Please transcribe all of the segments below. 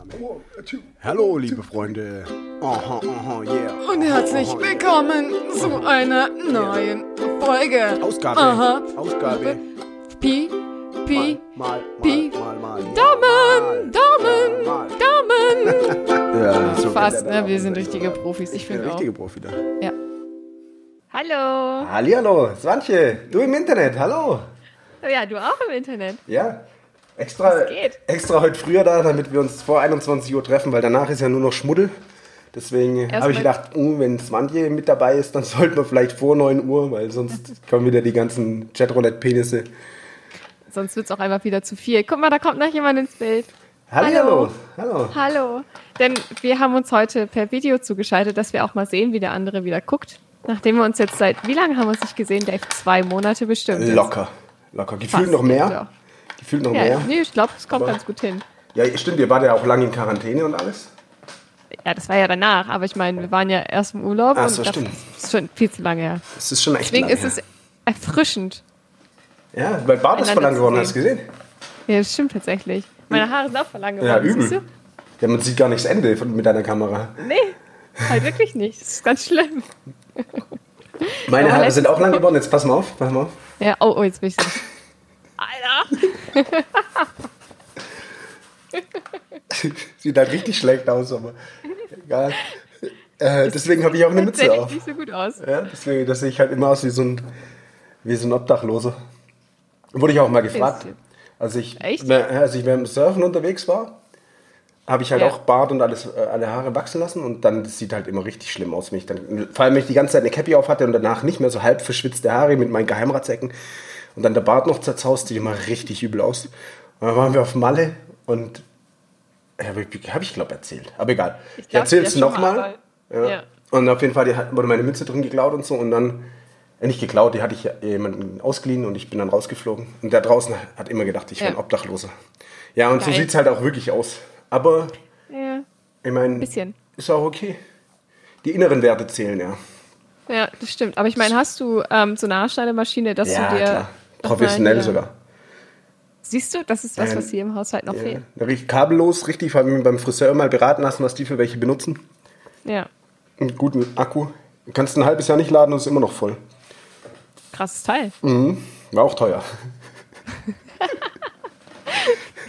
Aufnahme. Hallo, liebe Freunde. Aha, aha, yeah. Und herzlich willkommen zu einer neuen Folge. Ausgabe. Aha. Ausgabe. Pi, Pi, Mal, mal, Pi. mal, mal, mal. Daumen, Daumen. Daumen. Ja, so Fast, ne? Wir sind richtige Profis. Ich finde der auch. richtige Profi da. Ja. Hallo. Hallihallo, Swantje, du im Internet, hallo. Oh ja, du auch im Internet. Ja, extra, geht? extra heute früher da, damit wir uns vor 21 Uhr treffen, weil danach ist ja nur noch Schmuddel. Deswegen habe ich gedacht, uh, wenn Swantje mit dabei ist, dann sollten wir vielleicht vor 9 Uhr, weil sonst kommen wieder die ganzen Chatroulette-Penisse. Sonst wird es auch einfach wieder zu viel. Guck mal, da kommt noch jemand ins Bild. Hallihallo, hallo. Hallo. Denn wir haben uns heute per Video zugeschaltet, dass wir auch mal sehen, wie der andere wieder guckt. Nachdem wir uns jetzt seit, wie lange haben wir uns nicht gesehen, Dave? Zwei Monate bestimmt. Locker, locker. Gefühlt noch mehr. Gefühlt noch Ja, mehr. nee, ich glaube, es kommt Aber- ganz gut hin. Ja, stimmt, ihr wart ja auch lange in Quarantäne und alles. Ja, das war ja danach, aber ich meine, wir waren ja erst im Urlaub Ach und so, das stimmt. ist schon viel zu lange her. Das ist schon echt Deswegen ist es erfrischend. her. Ja, weil Bart ist verlangt geworden, hast du gesehen? Ja, das stimmt tatsächlich. Meine Haare sind auch verlangt geworden, Ja, übel. siehst du? Ja, man sieht gar nicht das Ende von, mit deiner Kamera. Nee, halt wirklich nicht. Das ist ganz schlimm. Meine Haare sind auch lang geworden. Jetzt pass mal auf, pass mal auf. Ja, oh, oh, jetzt bin ich so. Alter! Sieht halt richtig schlecht aus, aber egal. Äh, deswegen habe ich auch eine Mütze auf. nicht so gut aus. Ja, deswegen, das sehe ich halt immer aus wie so ein, wie so ein Obdachloser. Wurde ich auch mal gefragt. Als ich, Echt? als ich beim Surfen unterwegs war, habe ich halt Ja. auch Bart und alles, äh, alle Haare wachsen lassen und dann das sieht halt immer richtig schlimm aus, wenn ich dann, vor allem wenn ich die ganze Zeit eine Cappy auf hatte und danach nicht mehr so halb verschwitzte Haare mit meinen Geheimratsecken und dann der Bart noch zerzaust, sieht immer richtig übel aus. Und dann waren wir auf Malle und habe ich, hab ich glaube erzählt, aber egal. Ich, glaub, erzähle es nochmal. mal, Ja. Ja. Und auf jeden Fall die, wurde meine Münze drin geklaut und so. Und dann, äh, nicht geklaut, die hatte ich jemanden ausgeliehen und ich bin dann rausgeflogen. Und der draußen hat immer gedacht, ich wäre Ja. ein Obdachloser. Ja, und so Geil. sieht es halt auch wirklich aus. Aber Ja, ich meine, bisschen. ist auch okay. Die inneren Werte zählen, ja. ja, das stimmt. Aber ich meine, hast du ähm, so eine Haarschneidemaschine, dass Ja, du dir. klar. Professionell man, ja. sogar. Siehst du, das ist was, was hier im Haushalt noch Ja. fehlt. Richtig kabellos, richtig, vor allem beim Friseur mal beraten lassen, was die für welche benutzen. Ja, Einen guten Akku. Du kannst ein halbes Jahr nicht laden und ist immer noch voll. krasses Teil. War auch teuer.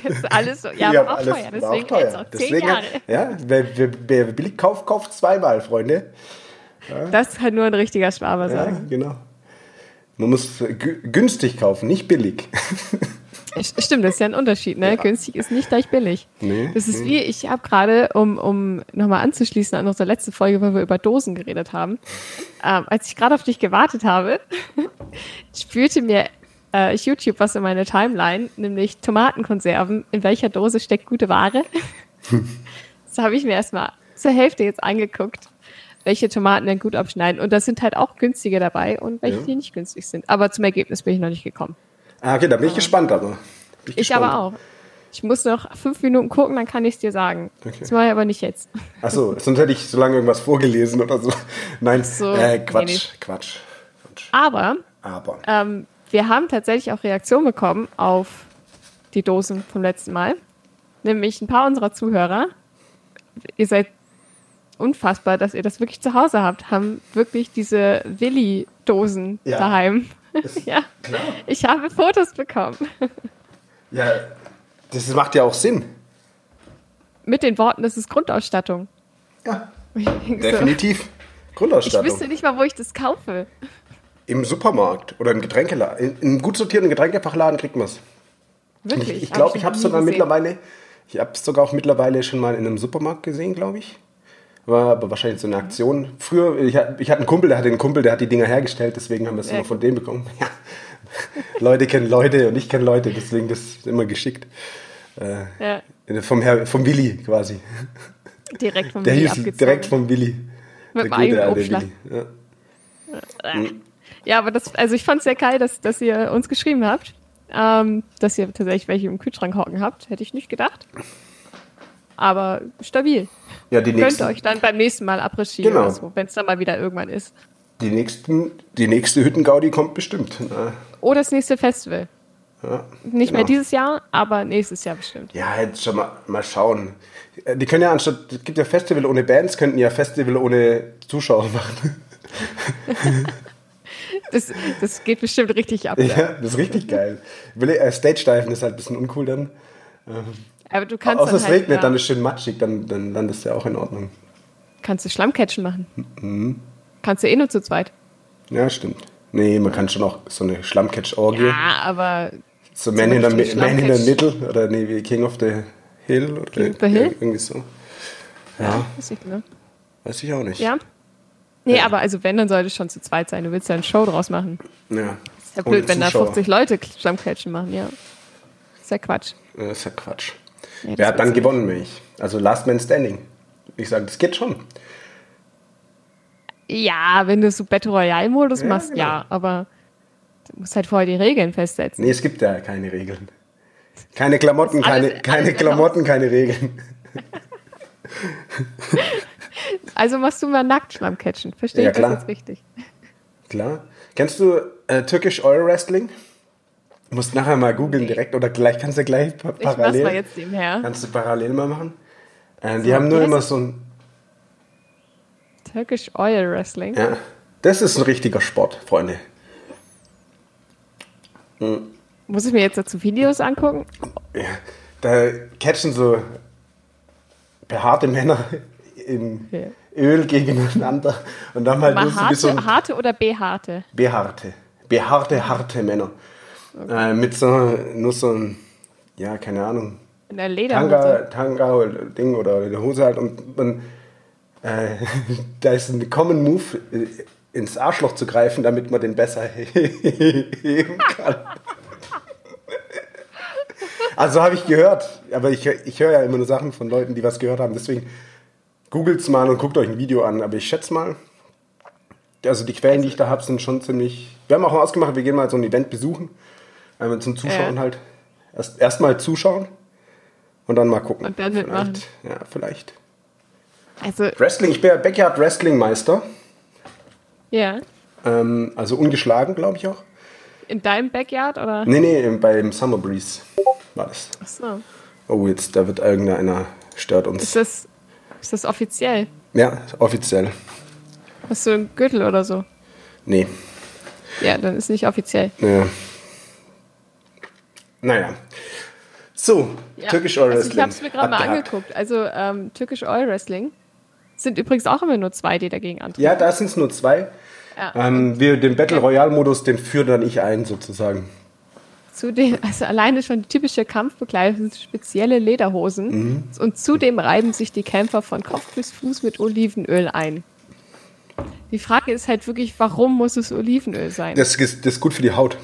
Jetzt alles so. Ja, Ja, war auch alles- teuer. war Deswegen auch teuer. jetzt auch zehn Deswegen, Jahre. Ja, wer, wer, wer billig kauft, kauft zweimal, Freunde. Das kann nur ein richtiger Schwaber Ja, sagen. genau. Man muss gü- günstig kaufen, nicht billig. St- Stimmt, das ist ja ein Unterschied, ne? Günstig ist nicht gleich billig. Nee, das ist wie, ich habe gerade, um, um nochmal anzuschließen an unsere letzte Folge, wo wir über Dosen geredet haben, ähm, als ich gerade auf dich gewartet habe, spürte mir äh, YouTube was in meine Timeline, nämlich Tomatenkonserven. In welcher Dose steckt gute Ware? das habe ich mir erstmal zur Hälfte jetzt angeguckt, welche Tomaten denn gut abschneiden. Und da sind halt auch günstige dabei und welche, Ja. die nicht günstig sind. Aber zum Ergebnis bin ich noch nicht gekommen. Ah, okay, da bin ich gespannt, aber. Bin Ich gespannt. aber auch. Ich muss noch fünf Minuten gucken, dann kann ich es dir sagen. Okay. Das mache ich aber nicht jetzt. Achso, sonst hätte ich so lange irgendwas vorgelesen oder so. Nein, so, äh, nee, Quatsch, nee. Quatsch, Quatsch. Aber Aber. ähm, wir haben tatsächlich auch Reaktionen bekommen auf die Dosen vom letzten Mal. Nämlich ein paar unserer Zuhörer, ihr seid unfassbar, dass ihr das wirklich zu Hause habt, haben wirklich diese Willi-Dosen Ja. daheim. Ja, Klar. ich habe Fotos bekommen. Ja, das macht ja auch Sinn. Mit den Worten, das ist Grundausstattung. Ja, ich denk so, definitiv. Ich Grundausstattung. wüsste nicht mal, wo ich das kaufe. Im Supermarkt oder im Getränkeladen. Einem gut sortierten Getränkefachladen kriegt man es. Wirklich. Ich, ich Hab glaube, ich habe es sogar gesehen. mittlerweile, ich habe es sogar auch mittlerweile schon mal in einem Supermarkt gesehen, glaube ich. War aber wahrscheinlich so eine Aktion. Früher, ich, hat- ich hatte einen Kumpel, der hatte einen Kumpel, der hat die Dinger hergestellt, deswegen haben wir es immer von dem bekommen. Ja. Leute kennen Leute und ich kenne Leute, deswegen das immer geschickt. Ja, Vom, Herr, vom Willi quasi. direkt vom Der Willi hieß direkt vom Willi. Mit dem Der gute alte Eigenumschlag. Willi. Ja. Ja, aber das, also ich fand es sehr geil, dass, dass ihr uns geschrieben habt, ähm, dass ihr tatsächlich welche im Kühlschrank hocken habt. Hätte ich nicht gedacht. Aber stabil. Ja, die Könnt nächsten, ihr euch dann beim nächsten Mal Après-Ski Genau. oder so, wenn es dann mal wieder irgendwann ist. die nächsten, die nächste Hüttengaudi kommt bestimmt. Na, Oder das nächste Festival. Ja, Nicht mehr genau. dieses Jahr, aber nächstes Jahr bestimmt. Ja, jetzt schon mal, mal schauen. Äh, Die können ja anstatt, es gibt ja Festival ohne Bands, könnten ja Festival ohne Zuschauer machen. Das, das geht bestimmt richtig ab. Ja, das ist richtig geil. Äh, Stage-Diven ist halt ein bisschen uncool dann. Aber du kannst Außer es halt, regnet, ja, dann ist schön matschig, dann, dann, dann ist ja auch in Ordnung. kannst du Schlammcatchen machen. Mhm. Kannst du eh nur zu zweit. Ja, stimmt. Nee, man kann schon auch so eine Schlammcatch-Orgie. Ja, aber so Man in, the, richtig Man in the. Middle oder nee, wie King of the Hill. Oder King of the Hill? Irgendwie so. Ja, weiß ich, ne? weiß ich auch nicht. Ja? Nee, Ja. aber also wenn, dann sollte es schon zu zweit sein. Du willst ja eine Show draus machen. Ja. Ist ja blöd, wenn da Zuschauer. 50 Leute Schlammcatchen machen, ja. Ist ja Quatsch. Ja, ist ja Quatsch. Ja, das Wer hat dann gewonnen, wenn ich? Also Last Man Standing. Ich sage, das geht schon. Ja, wenn du so Battle Royale-Modus Ja, machst, genau. ja, aber du musst halt vorher die Regeln festsetzen. Nee, es gibt ja keine Regeln. Keine Klamotten, alles- keine, keine alles Klamotten, keine Regeln. Also machst du mal nackt Schlammcatchen. Verstehe Ja, ich das jetzt richtig? Klar. Kennst du äh, Turkish Oil Wrestling? Du musst nachher mal googeln direkt oder gleich kannst du gleich pa Ich mach's parallel. mal jetzt nebenher. Kannst du parallel mal machen? Äh, die So, haben nur immer so ein. Turkish Oil Wrestling. Ja, das ist ein richtiger Sport, Freunde. Muss ich mir jetzt dazu Videos angucken? Ja, da catchen so behaarte Männer in Ja. Öl gegeneinander und dann halt Mal nur so harte oder behaarte? behaarte, behaarte, harte Männer. Äh, mit so nur so ein, ja, keine Ahnung, In der Tanga, Lederhose. Tanga oder Ding oder in der Hose halt und man, äh, da ist ein Common Move, äh, ins Arschloch zu greifen, damit man den besser heben kann. Also habe ich gehört, aber ich, ich höre ja immer nur Sachen von Leuten, die was gehört haben, deswegen googelt's mal und guckt euch ein Video an, aber ich schätze mal, also die Quellen, die ich da habe, sind schon ziemlich, wir haben auch mal ausgemacht, wir gehen mal so ein Event besuchen, einmal zum Zuschauen Ja. halt, erst erstmal zuschauen und dann mal gucken. Und dann mitmachen. Vielleicht, ja, vielleicht. Also, Wrestling, ich bin ja Backyard Wrestling Meister. ja. Ähm, also ungeschlagen, glaube ich auch. In deinem Backyard oder? Nee, nee, beim Summer Breeze war das. Achso. Oh, jetzt, da wird irgendeiner, stört Ist uns. das, ist das offiziell? Ja, offiziell. Hast du einen Gürtel oder so? Nee, Ja, dann ist nicht offiziell. ja. Naja. So, Ja. Turkish Oil also Wrestling. ich habe es mir gerade mal angeguckt. Also ähm, Turkish Oil Wrestling sind übrigens auch immer nur zwei, die dagegen antreten. Ja, da sind es nur zwei. Ja. Ähm, wir, den Battle Royale Modus, den führe dann ich ein, sozusagen. Zudem, also alleine schon die typische Kampfbekleidung sind spezielle Lederhosen. Mhm. Und zudem reiben sich die Kämpfer von Kopf bis Fuß mit Olivenöl ein. Die Frage ist halt wirklich, warum muss es Olivenöl sein? Das, ist- das ist gut für die Haut.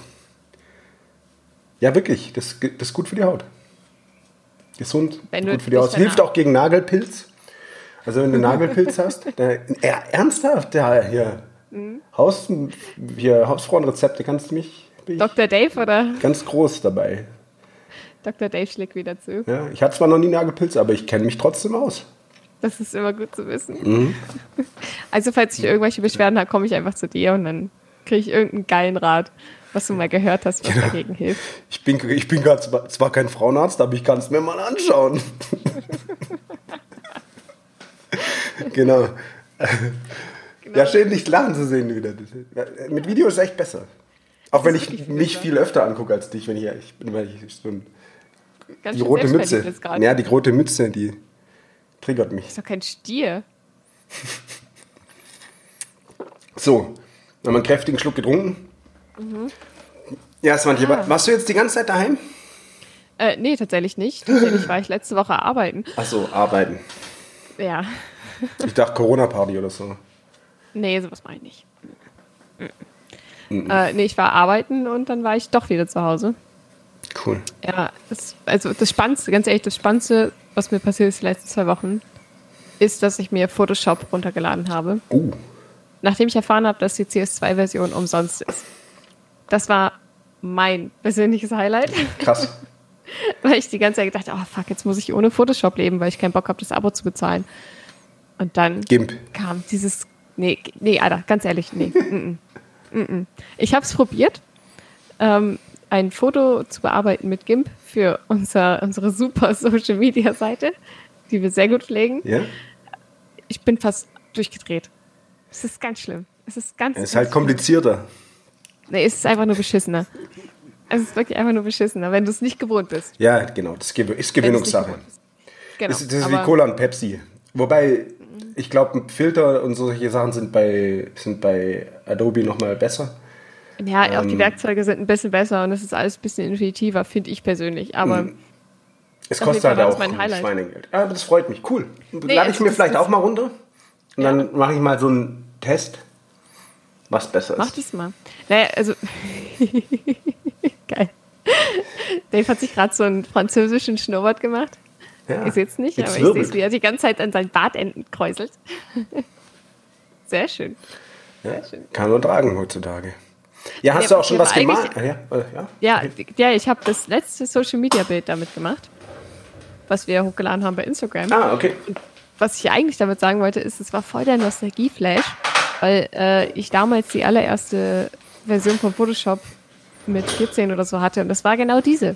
Ja, wirklich. Das, das ist gut für die Haut. Gesund, gut für die Haut. Hilft auch gegen Nagelpilz. Also wenn du Nagelpilz hast, der, ja, ernsthaft, ja, hier, Mhm. Haus, hier Hausfrauenrezepte kannst du mich, Dr. Dave oder ganz groß dabei. Dr. Dave schlägt wieder zu. Ja, ich hatte zwar noch nie Nagelpilz, aber ich kenne mich trotzdem aus. Das ist immer gut zu wissen. Mhm. Also falls ich irgendwelche Beschwerden habe, komme ich einfach zu dir und dann kriege ich irgendeinen geilen Rat, was du mal gehört hast, was Genau. dagegen hilft. Ich bin, ich bin grad zwar, zwar kein Frauenarzt, aber ich kann es mir mal anschauen. genau. Ja, schön, dich lachen zu sehen wieder. Mit Video ist echt besser. Auch wenn ich mich besser. viel öfter angucke als dich, wenn ich, ich bin, weil ich so ein, Ganz die rote Mütze. Ja, die rote Mütze, die triggert mich. Ist doch kein Stier. So, haben wir einen kräftigen Schluck getrunken. Mhm. Ja, Svantje, Ah. warst du jetzt die ganze Zeit daheim? Äh, nee, tatsächlich nicht. Tatsächlich war ich letzte Woche arbeiten. Achso, arbeiten. Ja. Ich dachte Corona-Party oder so. Nee, sowas mache ich nicht. Äh, nee, ich war arbeiten und dann war ich doch wieder zu Hause. Cool. Ja, das, also das Spannendste, ganz ehrlich, das Spannendste, was mir passiert ist die letzten zwei Wochen, ist, dass ich mir Photoshop runtergeladen habe, Uh, nachdem ich erfahren habe, dass die CS2-Version umsonst ist. Das war mein persönliches Highlight, krass. weil ich die ganze Zeit gedacht habe, oh fuck, jetzt muss ich ohne Photoshop leben, weil ich keinen Bock habe, das Abo zu bezahlen. Und dann Gimp. kam dieses, nee, nee, Alter, ganz ehrlich, nee. mm, mm, mm. Ich habe es probiert. Ähm, ein Foto zu bearbeiten mit GIMP für unser, unsere super Social Media Seite, die wir sehr gut pflegen. Ja? Ich bin fast durchgedreht. Es ist ganz schlimm. Es ist ganz. Es ist halt komplizierter. Nee, es ist einfach nur beschissener. Es ist wirklich einfach nur beschissener, wenn du es nicht gewohnt bist. Ja, genau. Das ist Gewinnungssache. Genau. Das, das ist wie Cola und Pepsi. Wobei, ich glaube, Filter und solche Sachen sind bei, sind bei Adobe nochmal besser. Ja, auch die Ähm, Werkzeuge sind ein bisschen besser und es ist alles ein bisschen intuitiver, finde ich persönlich. Aber Hm. Es kostet halt auch mein ein Highlight. Schweinegeld. Ja, aber das freut mich. Cool. Lade ich mir vielleicht auch mal runter. Und dann mache ich mal so einen Test, was besser mach ist. das mal. Naja, also. Geil. Dave hat sich gerade so einen französischen Schnurrbart gemacht. Ja. Ich sehe es nicht, Jetzt aber ich sehe es, wirbelt. wie er die ganze Zeit an seinen Bartenden kräuselt. Sehr schön. Ja, schön. kann man tragen heutzutage. Ja, hast Ja, du auch schon was Ja, äh, ja. Ja, ja ich habe das letzte Social Media Bild damit gemacht, was wir hochgeladen haben bei Instagram. Ah, okay. was ich eigentlich damit sagen wollte, ist, es war voll der Nostalgie-Flash, weil äh, ich damals die allererste Version von Photoshop mit 14 oder so hatte und das war genau diese.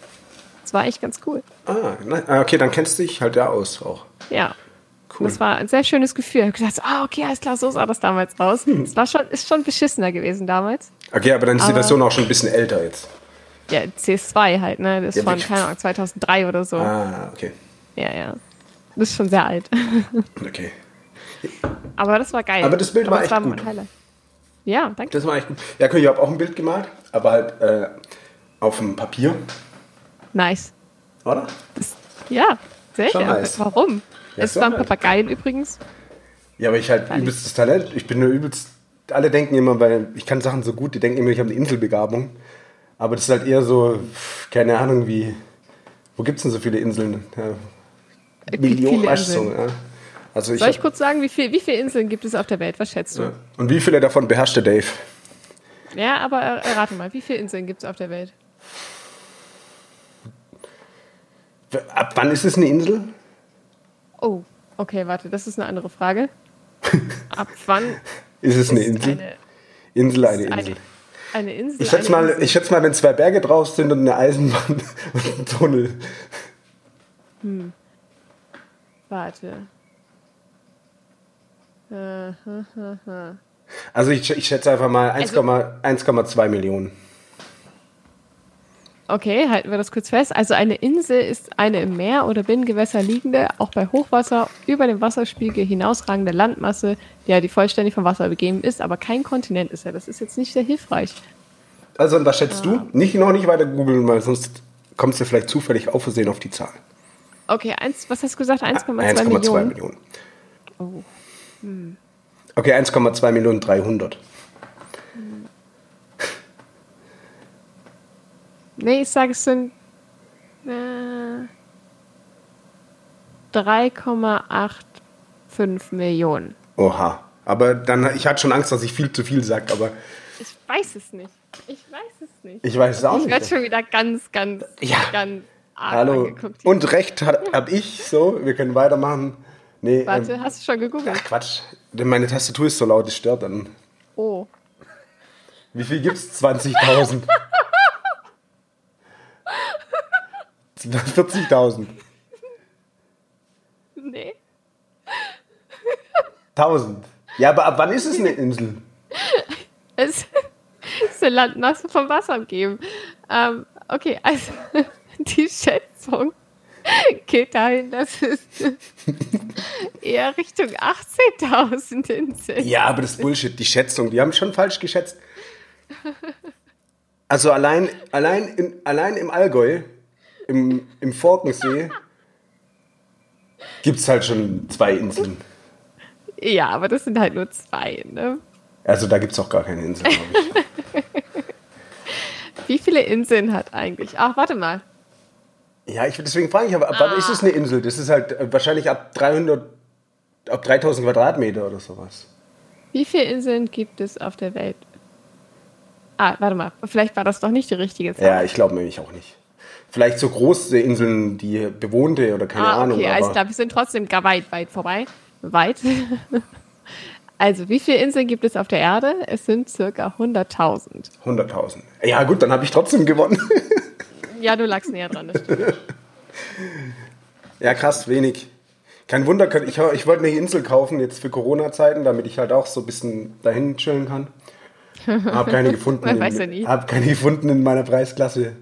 Das war echt ganz cool. Ah, ah, okay, dann kennst du dich halt ja aus auch. Ja. Cool. Das war ein sehr schönes Gefühl. Ich habe gedacht, ah, okay, alles klar, so sah das damals aus. Hm. Es war schon, ist schon beschissener gewesen damals. Okay, aber dann ist die Aber- Version auch schon ein bisschen älter jetzt. Ja, CS2 halt, ne? Das ist Ja, von, keine Ahnung, 2003 oder so. Ah, okay. Ja, ja. Das ist schon sehr alt. Okay. Aber das war geil. Aber das Bild war das echt war gut. Highlight. Ja, danke. Das war echt gut. Ja, ich habe auch ein Bild gemalt, aber halt äh, auf dem Papier, Nice. oder? Das, ja, sehr schön. nice. Warum? Ja, es waren halt. Papageien übrigens. Ja, aber ich halt Freilich. übelstes Talent. Ich bin nur übelst. Alle denken immer, weil ich kann Sachen so gut, die denken immer, ich habe eine Inselbegabung. Aber das ist halt eher so, keine Ahnung, wie. Wo gibt es denn so viele Inseln? Ja, gibt Millionen, viele so, Inseln. ja. Also ich Soll ich hab, kurz sagen, wie, viel, wie viele Inseln gibt es auf der Welt? Was schätzt du? ja. Und wie viele davon beherrscht der Dave? Ja, aber er- errate mal, wie viele Inseln gibt es auf der Welt? Ab wann ist es eine Insel? Oh, okay, warte, das ist eine andere Frage. Ab wann Ist es eine ist Insel? eine, Insel, eine Insel. eine, eine Insel? Ich schätze, mal, Insel? ich schätze mal, wenn zwei Berge drauf sind und eine Eisenbahn und ein Tunnel. Warte. Hm, hm. Also ich, ich schätze einfach mal 1,2 Also- 1,2 Millionen. Okay, halten wir das kurz fest. Also eine Insel ist eine im Meer oder Binnengewässer liegende, auch bei Hochwasser über dem Wasserspiegel hinausragende Landmasse, die die vollständig vom Wasser begeben ist, aber kein Kontinent ist ja. Das ist jetzt nicht sehr hilfreich. Also und was schätzt Ah. du? Nicht noch nicht weiter googeln, weil sonst kommst du vielleicht zufällig auf Versehen auf die Zahl. Okay, eins, was hast du gesagt? 1,2 1,2 Millionen. Millionen. Oh. Okay, 1,2 Millionen 300. Nee, ich sage, es sind äh, 3,85 Millionen. Oha. Aber dann, ich hatte schon Angst, dass ich viel zu viel sage, aber Ich weiß es nicht. Ich weiß es nicht. ich weiß es auch Ich werde nicht. schon wieder ganz, ganz, Ja. ganz arg Hallo. Und recht habe ich, so, wir können weitermachen. Nee, Warte, ähm, hast du schon gegoogelt? ach Quatsch. Denn meine Tastatur ist so laut, es stört dann. Oh. Wie viel gibt's? 20.000. 40.000. Nee. 1000. Ja, aber ab wann ist es eine Insel? Es ist eine Landmasse vom Wasser umgeben. Ähm, okay, also die Schätzung geht dahin, dass es eher Richtung 18.000 Inseln. Ja, aber das ist Bullshit. Die Schätzung, die haben schon falsch geschätzt. Also allein, allein, in, allein im Allgäu, im, im Forkensee, gibt es halt schon zwei Inseln. Ja, aber das sind halt nur zwei, ne? Also da gibt es auch gar keine Inseln, glaube ich. Wie viele Inseln hat eigentlich? Ach, warte mal. Ja, ich, deswegen frage ich, aber ab wann ist es eine Insel? Das ist halt äh, wahrscheinlich ab 300, ab 3000 Quadratmeter oder sowas. Wie viele Inseln gibt es auf der Welt? Ah, warte mal. Vielleicht war das doch nicht die richtige Zahl. Ja, ich glaube nämlich auch nicht. Vielleicht so große Inseln, die bewohnte oder keine ah, Ahnung. okay, alles klar. Wir sind trotzdem gar weit, weit vorbei. Weit. Also, wie viele Inseln gibt es auf der Erde? Es sind circa 100.000. 100.000. Ja, gut, dann habe ich trotzdem gewonnen. Ja, du lagst näher dran. Ja, krass, wenig. Kein Wunder, ich, ich wollte eine Insel kaufen jetzt für Corona-Zeiten, damit ich halt auch so ein bisschen dahin chillen kann. Hab keine gefunden. Man weiß in, ja nie. Hab keine gefunden in meiner Preisklasse.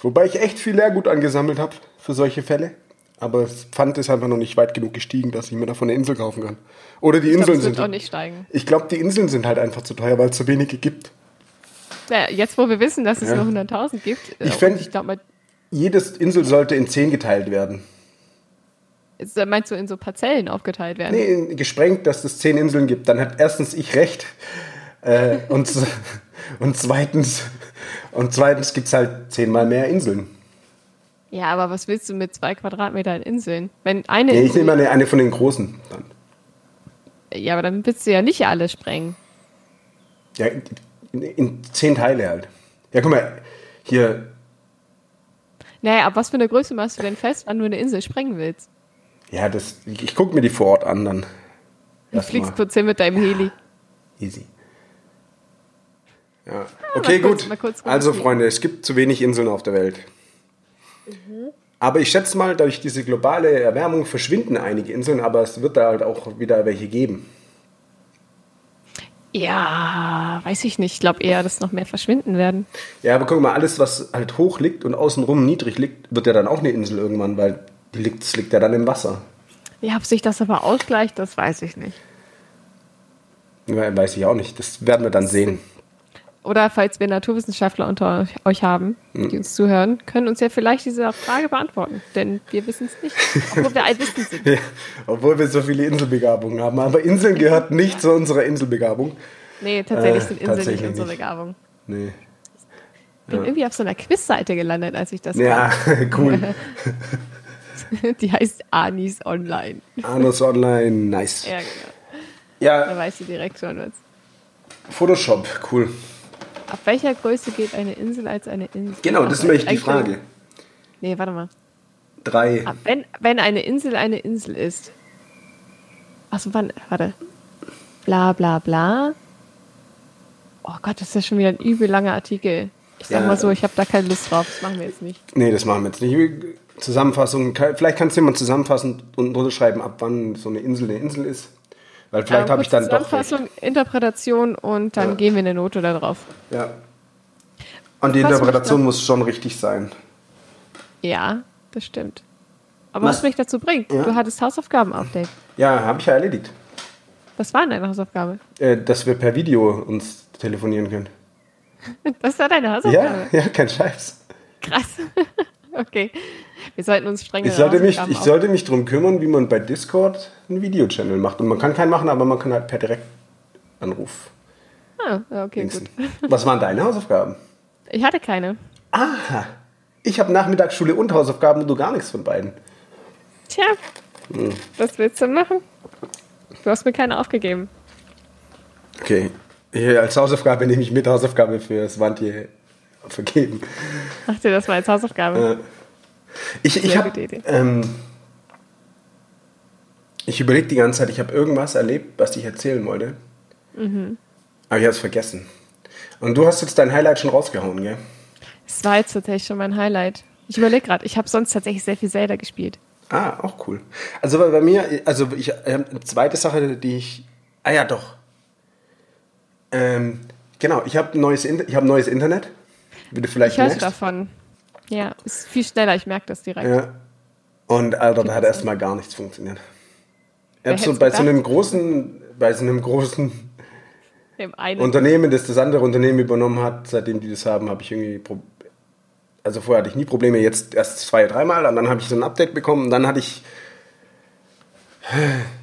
Wobei ich echt viel Lehrgut angesammelt habe für solche Fälle. Aber das Pfand ist einfach noch nicht weit genug gestiegen, dass ich mir davon eine Insel kaufen kann. Oder die Ich glaub, Inseln wird sind. auch nicht steigen. Ich glaube, die Inseln sind halt einfach zu teuer, weil es zu wenige gibt. Naja, jetzt, wo wir wissen, dass es Ja. nur 100.000 gibt, äh, Ich fänd- ich glaube mal, Jede Insel sollte in zehn geteilt werden. ist- meinst du in so Parzellen aufgeteilt werden? Nee, gesprengt, dass es zehn Inseln gibt. Dann hat erstens ich recht. Äh, und, und zweitens, und zweitens gibt es halt zehnmal mehr Inseln. Ja, aber was willst du mit zwei Quadratmetern Inseln? Wenn eine Nee, ich Insel, nehme eine, eine von den großen dann. ja, aber dann willst du ja nicht alle sprengen. Ja, in, in zehn Teile halt. Ja, guck mal, hier, Naja, ab was für eine Größe machst du denn fest, wann du eine Insel sprengen willst? ja, das, ich, ich gucke mir die vor Ort an dann. Du fliegst mal. kurz hin mit deinem Heli. Easy. Ja, okay, mal kurz- gut. kurz also. Freunde, es gibt zu wenig Inseln auf der Welt. Aber ich schätze mal, durch diese globale Erwärmung verschwinden einige Inseln, aber es wird da halt auch wieder welche geben. Ja, weiß ich nicht. Ich glaube eher, dass noch mehr verschwinden werden. Ja, aber guck mal, alles, was halt hoch liegt und außenrum niedrig liegt, wird ja dann auch eine Insel irgendwann, weil die liegt, liegt ja dann im Wasser. Ja, ob sich das aber ausgleicht, das weiß ich nicht. Ja, Weiß ich auch nicht. Das werden wir dann sehen. Oder falls wir Naturwissenschaftler unter euch- haben, Hm. die uns zuhören, können uns ja vielleicht diese Frage beantworten. Denn wir wissen es nicht, obwohl wir allwissend sind. Ja, obwohl wir so viele Inselbegabungen haben. Aber Inseln gehört nicht zu unserer Inselbegabung. Nee, tatsächlich Äh, sind Inseln tatsächlich nicht unsere nicht. Begabung. Nee. Ich bin irgendwie auf so einer Quizseite gelandet, als ich das Ja, cool. Die heißt Anis Online. Anus Online, nice. Ja, genau. Da Ja, weiß sie direkt schon was. Photoshop, cool. Ab welcher Größe geht eine Insel als eine Insel? Genau, das ist nämlich die Frage. Nee, warte mal. Drei. Ab wenn, wenn eine Insel eine Insel ist. Achso, wann? Warte. Bla bla bla. Oh Gott, das ist ja schon wieder ein übel langer Artikel. Ich sag Ja. mal so, ich habe da keine Lust drauf. Das machen wir jetzt nicht. Nee, das machen wir jetzt nicht. Zusammenfassung, vielleicht kannst du jemand zusammenfassen und drunter schreiben, ab wann so eine Insel eine Insel ist. Weil vielleicht Ähm, habe ich dann doch. recht. Zusammenfassung, Interpretation und dann Ja. geben wir eine Note da drauf. Ja. Und die Was Interpretation muss schon richtig sein. Ja, das stimmt. Aber Was- was mich dazu bringt, Ja. du hattest Hausaufgaben-Update. Ja, habe ich ja erledigt. Was war denn deine Hausaufgabe? Äh, dass wir per Video uns telefonieren können. Das war deine Ja, Hausaufgabe? ja, kein Scheiß. Krass. okay. Wir sollten uns streng Ich sollte mich, ich sollte mich darum kümmern, wie man bei Discord einen Videochannel macht. Und man kann keinen machen, aber man kann halt per Direktanruf. Ah, okay, gut. Was waren deine Hausaufgaben? Ich hatte keine. Aha. Ich habe Nachmittagsschule und Hausaufgaben und du gar nichts von beiden. Tja, Hm. was willst du machen? Du hast mir keine aufgegeben. Okay. Hier als Hausaufgabe nehme ich mit Hausaufgabe für das Wandje vergeben. Ach dir, das war als Hausaufgabe. Ich, ich habe ähm, ich überlege die ganze Zeit, ich habe irgendwas erlebt, was ich erzählen wollte. Mhm. Aber ich habe es vergessen. Und du hast jetzt dein Highlight schon rausgehauen, gell? Das war jetzt tatsächlich schon mein Highlight. Ich überlege gerade, ich habe sonst tatsächlich sehr viel Zelda gespielt. Ah, auch cool. Also bei bei mir, also ich äh, eine zweite Sache, die ich. Ah ja, doch. Ähm, genau, ich habe neues, ich hab neues Internet. Wie du vielleicht Ich merkst. davon. Ja, ist viel schneller, ich merke das direkt. Ja. Und Alter, da hat erstmal gar nichts funktioniert. Wer so, bei so einem großen, bei so einem großen. Unternehmen, das das andere Unternehmen übernommen hat, seitdem die das haben, habe ich irgendwie. Pro also vorher hatte ich nie Probleme, jetzt erst zwei, dreimal und dann habe ich so ein Update bekommen und dann hatte ich.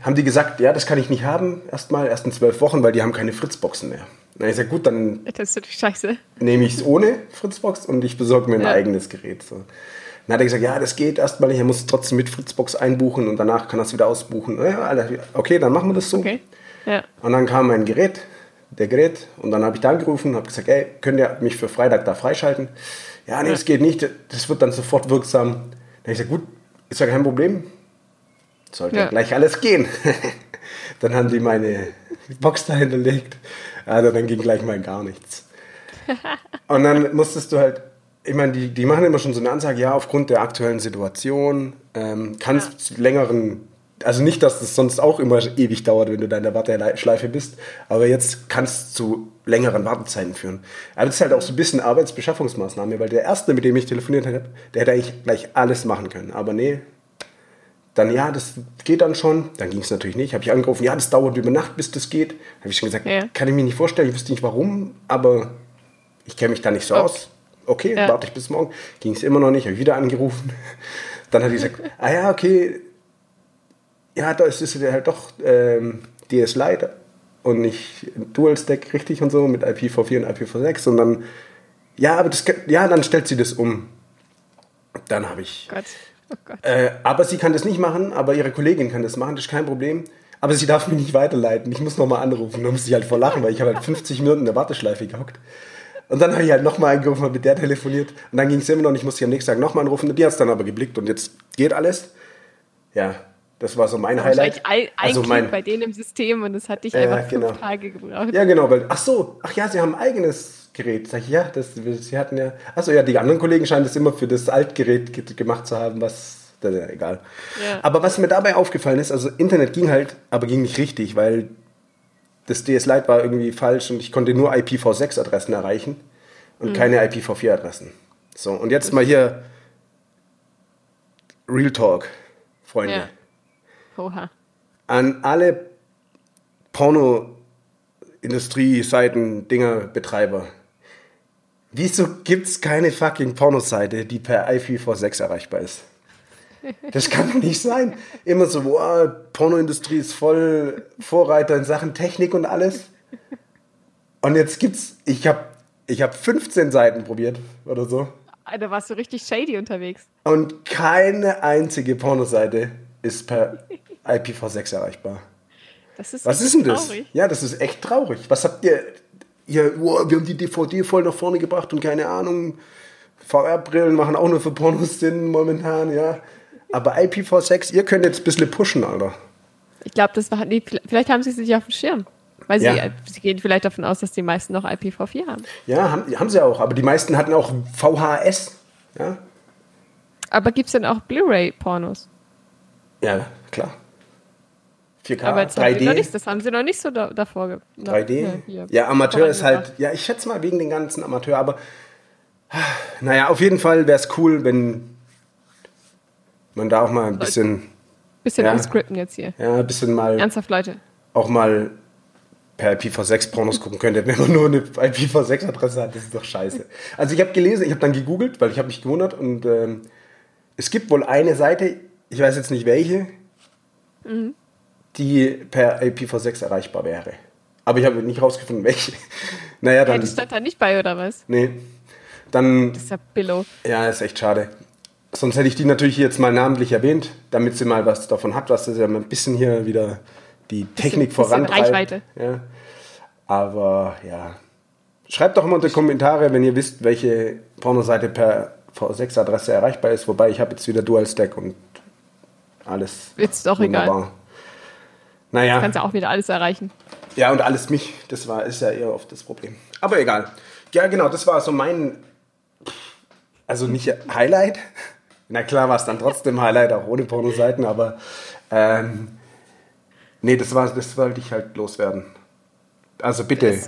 Haben die gesagt, ja, das kann ich nicht haben, erstmal, erst in zwölf Wochen, weil die haben keine Fritzboxen mehr. Na, ich sag, gut, dann das ist natürlich scheiße. nehme ich es ohne Fritzbox und ich besorge mir ein Ja. eigenes Gerät. So. Dann hat er gesagt, ja, das geht erstmal nicht, er muss es trotzdem mit Fritzbox einbuchen und danach kann er es wieder ausbuchen. Ja, okay, dann machen wir das so. Okay. Ja. Und dann kam mein Gerät, der Gerät, und dann habe ich da angerufen und habe gesagt, ey, könnt ihr mich für Freitag da freischalten? Ja, nee, das geht nicht, das wird dann sofort wirksam. Dann habe ich gesagt, gut, ist ja kein Problem. Sollte ja. Ja. gleich alles gehen. dann haben die meine, Box dahinter legt. Also dann ging gleich mal gar nichts. Und dann musstest du halt, ich meine, die, die machen immer schon so eine Ansage, ja, aufgrund der aktuellen Situation ähm, kannst ja. längeren also nicht, dass das sonst auch immer ewig dauert, wenn du da in der Warteschleife bist, aber jetzt kannst du zu längeren Wartezeiten führen. Aber das ist halt auch so ein bisschen Arbeitsbeschaffungsmaßnahme, weil der Erste, mit dem ich telefoniert habe, der hätte eigentlich gleich alles machen können. Aber nee, dann ja, das geht dann schon. Dann ging es natürlich nicht. Habe ich angerufen, ja, das dauert über Nacht, bis das geht. Habe ich schon gesagt, ja. kann ich mir nicht vorstellen, ich wüsste nicht warum, aber ich kenne mich da nicht so okay. aus. Okay, ja. warte ich bis morgen. Ging es immer noch nicht, habe ich wieder angerufen. Dann hat ich gesagt, ah ja, okay, ja, da ist es halt doch ähm, DS Lite und nicht Dual Stack richtig und so mit IPv4 und IPv6, sondern ja, aber das, ja, dann stellt sie das um. Dann habe ich. Gott. Oh. Äh, aber sie kann das nicht machen, aber ihre Kollegin kann das machen, das ist kein Problem. Aber sie darf mich nicht weiterleiten. Ich muss nochmal anrufen. Da muss ich halt vor lachen, weil ich habe halt 50 Minuten in der Warteschleife gehockt. Und dann habe ich halt nochmal angerufen, habe mit der telefoniert. Und dann ging es immer noch, ich musste sie am nächsten Tag nochmal anrufen. Die hat es dann aber geblickt und jetzt geht alles. Ja, das war so mein das Highlight. Ein, ein also mein, bei denen im System und es hat dich einfach fünf genau. Tage gebraucht. Ja, genau. Weil, ach so, ach ja, sie haben ein eigenes Gerät. Sag ich, ja, das, sie hatten ja. Achso, ja, die anderen Kollegen scheinen das immer für das Altgerät gemacht zu haben, was. Das ist ja egal. Ja. Aber was mir dabei aufgefallen ist, also Internet ging halt, aber ging nicht richtig, weil das DS Lite war irgendwie falsch und ich konnte nur IPv6-Adressen erreichen und mhm. keine IPv4-Adressen. So, und jetzt mal hier Real Talk, Freunde. Ja Oha. An alle Porno-Industrie-Seiten, Dinger, Betreiber. Wieso gibt es keine fucking Pornoseite, die per IPv6 erreichbar ist? Das kann doch nicht sein. Immer so, boah, Pornoindustrie ist voll Vorreiter in Sachen Technik und alles. Und jetzt gibt's, ich habe ich hab 15 Seiten probiert oder so. Da warst du richtig shady unterwegs. Und keine einzige Pornoseite ist per IPv6 erreichbar. Ist Was ist denn das? Traurig. Ja, das ist echt traurig. Was habt ihr? Ihr oh, wir haben die DVD voll nach vorne gebracht und keine Ahnung. VR-Brillen machen auch nur für Pornos Sinn momentan, ja. Aber IPv6, ihr könnt jetzt ein bisschen pushen, Alter. Ich glaube, das war, nee, vielleicht haben sie es nicht auf dem Schirm. Weil ja. sie, sie, gehen vielleicht davon aus, dass die meisten noch IPv4 haben. Ja, haben, haben sie auch. Aber die meisten hatten auch VHS. Ja. Aber gibt es denn auch Blu-ray-Pornos? Ja, klar. 4K, Aber 3D. Nicht, das haben sie noch nicht so da, davor. 3D? Ja, ja Amateur ist halt, ja, ich schätze mal wegen den ganzen Amateur, aber naja, auf jeden Fall wäre es cool, wenn man da auch mal ein bisschen. Bisschen ja, umscripten jetzt hier. Ja, ein bisschen mal. Ernsthaft, Leute. Auch mal per IPv6 Pornos gucken könnte, wenn man nur eine IPv6 Adresse hat, das ist doch scheiße. Also ich habe gelesen, ich habe dann gegoogelt, weil ich habe mich gewundert und ähm, es gibt wohl eine Seite, ich weiß jetzt nicht welche, mhm die per IPv6 erreichbar wäre. Aber ich habe nicht rausgefunden, welche. naja, dann. Ja, das stand da nicht bei, oder was? Nee. Dann. Das ist ja Billo. Ja, ist echt schade. Sonst hätte ich die natürlich jetzt mal namentlich erwähnt, damit sie mal was davon hat, was das ja mal ein bisschen hier wieder die Technik bisschen, vorantreibt. Reichweite. Ja. Aber ja. Schreibt doch mal unter Kommentare, wenn ihr wisst, welche Pornoseite per V6-Adresse erreichbar ist. Wobei ich habe jetzt wieder Dual Stack und alles. Ist doch wunderbar. egal. Naja. Das kannst du auch wieder alles erreichen. Ja, und alles mich. Das war, ist ja eher oft das Problem. Aber egal. Ja, genau, das war so mein, also nicht Highlight. Na klar war es dann trotzdem Highlight, auch ohne Pornoseiten, aber ähm, nee, das war, das wollte ich halt loswerden. Also bitte,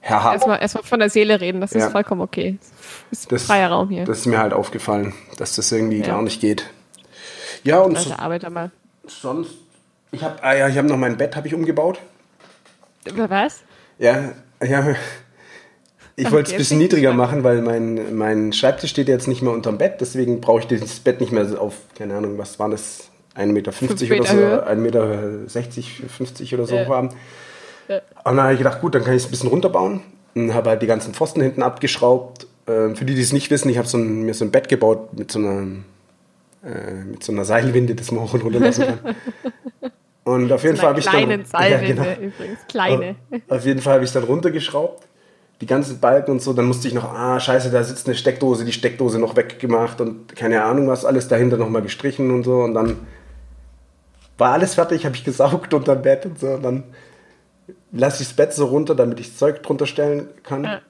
Herr Hart. Erstmal, erstmal von der Seele reden, das ja. ist vollkommen okay. Das ist das, freier Raum hier. Das ist mir halt aufgefallen, dass das irgendwie ja. gar nicht geht. Ja, und also, so, arbeite mal. sonst ich habe ah ja, ich habe noch mein Bett habe ich umgebaut. Über was? Ja, ja. Ich wollte es ein bisschen niedriger machen, weil mein, mein Schreibtisch steht jetzt nicht mehr unterm Bett, deswegen brauche ich dieses Bett nicht mehr auf, keine Ahnung, was war das, 1,50 Meter, Meter oder so, 1,60 Meter 50 oder so ja. haben. Ja. Und dann habe ich gedacht, gut, dann kann ich es ein bisschen runterbauen. Und habe halt die ganzen Pfosten hinten abgeschraubt. Ähm, für die, die es nicht wissen, ich habe so mir so ein Bett gebaut mit so einer, äh, mit so einer Seilwinde, das man hoch und runter lassen kann. Und auf jeden Fall habe ich dann. Salve ja, genau. übrigens, kleine. Auf jeden Fall habe ich dann runtergeschraubt, die ganzen Balken und so. Dann musste ich noch, ah, scheiße, da sitzt eine Steckdose, die Steckdose noch weggemacht und keine Ahnung was, alles dahinter nochmal gestrichen und so. Und dann war alles fertig, habe ich gesaugt unterm Bett und so. Und dann lasse ich das Bett so runter, damit ich das Zeug drunter stellen kann. Ja.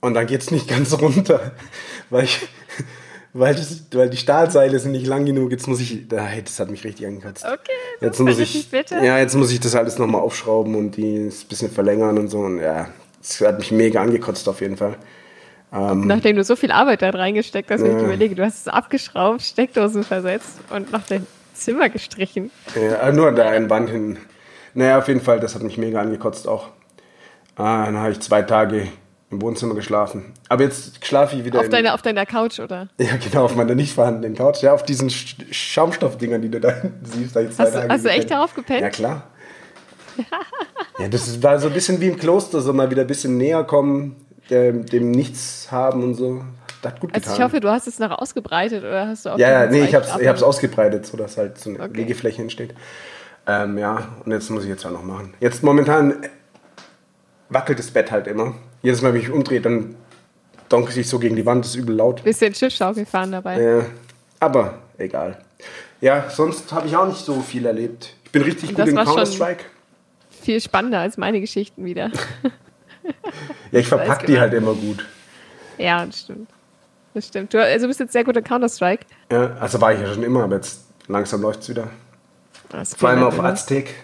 Und dann geht es nicht ganz runter, weil ich, weil, das, weil die Stahlseile sind nicht lang genug. Jetzt muss ich, das hat mich richtig angekotzt. Okay, Jetzt muss ich, bitte. ja, jetzt muss ich das alles nochmal aufschrauben und die ein bisschen verlängern und so. Und ja, das hat mich mega angekotzt auf jeden Fall. Ähm, Nachdem du so viel Arbeit da reingesteckt hast, wenn ich Ja. überlege, du hast es abgeschraubt, Steckdosen versetzt und noch dein Zimmer gestrichen. ja, nur an der einen Wand hin. Naja, auf jeden Fall, das hat mich mega angekotzt auch. Ah, dann habe ich zwei Tage im Wohnzimmer geschlafen. Aber jetzt schlafe ich wieder Auf in, deiner, auf deiner Couch, oder? Ja, genau, auf meiner nicht vorhandenen Couch. Ja, auf diesen Sch Schaumstoffdingern, die du da hinten siehst. Da zwei Hast du- hast du echt darauf gepennt? Ja, klar. ja, das war so ein bisschen wie im Kloster, so mal wieder ein bisschen näher kommen, dem, dem Nichts haben und so. Das hat gut getan. Also ich hoffe, du hast es noch ausgebreitet oder hast du auch ja, ja, nee, ich hab's ab- ausgebreitet, sodass halt so eine Okay. Liegefläche entsteht. Ähm, ja, und jetzt muss ich jetzt auch noch machen. Jetzt momentan wackelt das Bett halt immer. Jedes Mal, wenn ich mich umdrehe, dann donke ich so gegen die Wand, das ist übel laut. Bisschen Schiffschaukel fahren dabei. Ja, aber egal. Ja, sonst habe ich auch nicht so viel erlebt. Ich bin richtig Und gut schon- Counter-Strike. Viel spannender als meine Geschichten wieder. Ja, ich verpack weiß die genau. halt immer gut. ja, das stimmt. Das stimmt. Du also bist jetzt sehr gut in Counter-Strike. Ja, also war ich ja schon immer, aber jetzt langsam läuft es wieder. Vor allem auf immer. Aztec,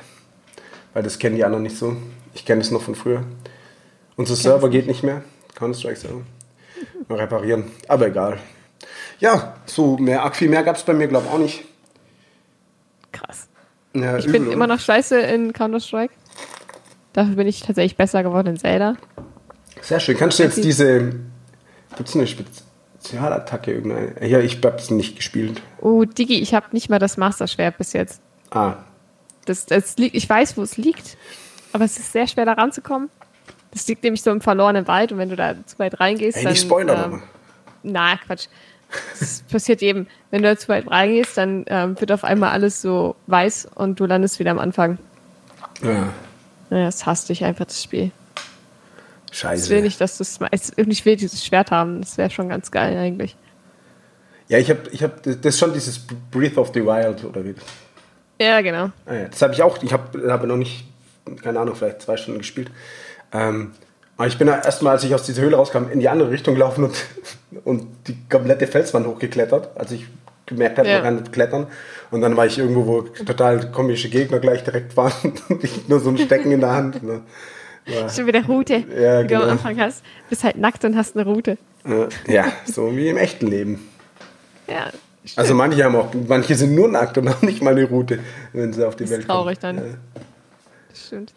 weil das kennen die anderen nicht so. Ich kenne es noch von früher. Unser Server geht nicht mehr. Counter-Strike-Server. Mal reparieren. Aber egal. Ja, so mehr, viel mehr gab es bei mir, glaube ich, auch nicht. Krass. Ja, Ich bin immer noch scheiße in Counter-Strike. Dafür bin ich tatsächlich besser geworden in Zelda. Sehr schön. Kannst du jetzt diese. Gibt es eine Spezialattacke? Irgendeine? Ja, ich hab's nicht gespielt. Oh, Digi, ich habe nicht mal das Master-Schwert bis jetzt. Ah, Das, das liegt, ich weiß, wo es liegt, aber es ist sehr schwer da ranzukommen. Das liegt nämlich so im verlorenen Wald und wenn du da zu weit reingehst, ey, dann. nicht Spoiler ähm, Na, Quatsch. Das passiert jedem. Wenn du da zu weit reingehst, dann ähm, wird auf einmal alles so weiß und du landest wieder am Anfang. Ja, Naja, das hasst dich einfach, das Spiel. Ich will scheiße. nicht, dass du es. Ich will dieses Schwert haben. Das wäre schon ganz geil eigentlich. Ja, ich habe, ich hab, das ist schon dieses Breath of the Wild oder wie. Ja, genau. Ah, ja, das habe ich auch. Ich habe hab noch nicht, keine Ahnung, vielleicht zwei Stunden gespielt. Ähm, aber ich bin da erstmal, als ich aus dieser Höhle rauskam, in die andere Richtung gelaufen und, und die komplette Felswand hochgeklettert. als ich gemerkt habe, Ja. man kann nicht klettern. Und dann war ich irgendwo, wo total komische Gegner gleich direkt waren. und ich nur so ein Stecken in der Hand. Ne? Ja, Schon wieder Route, Ja, die du genau. am Anfang hast. Bist halt nackt und hast eine Route. ja, so wie im echten Leben. Ja. Also manche haben auch, manche sind nur nackt und haben nicht mal eine Route, wenn sie auf die Das Welt ist traurig kommen. dann. Stimmt.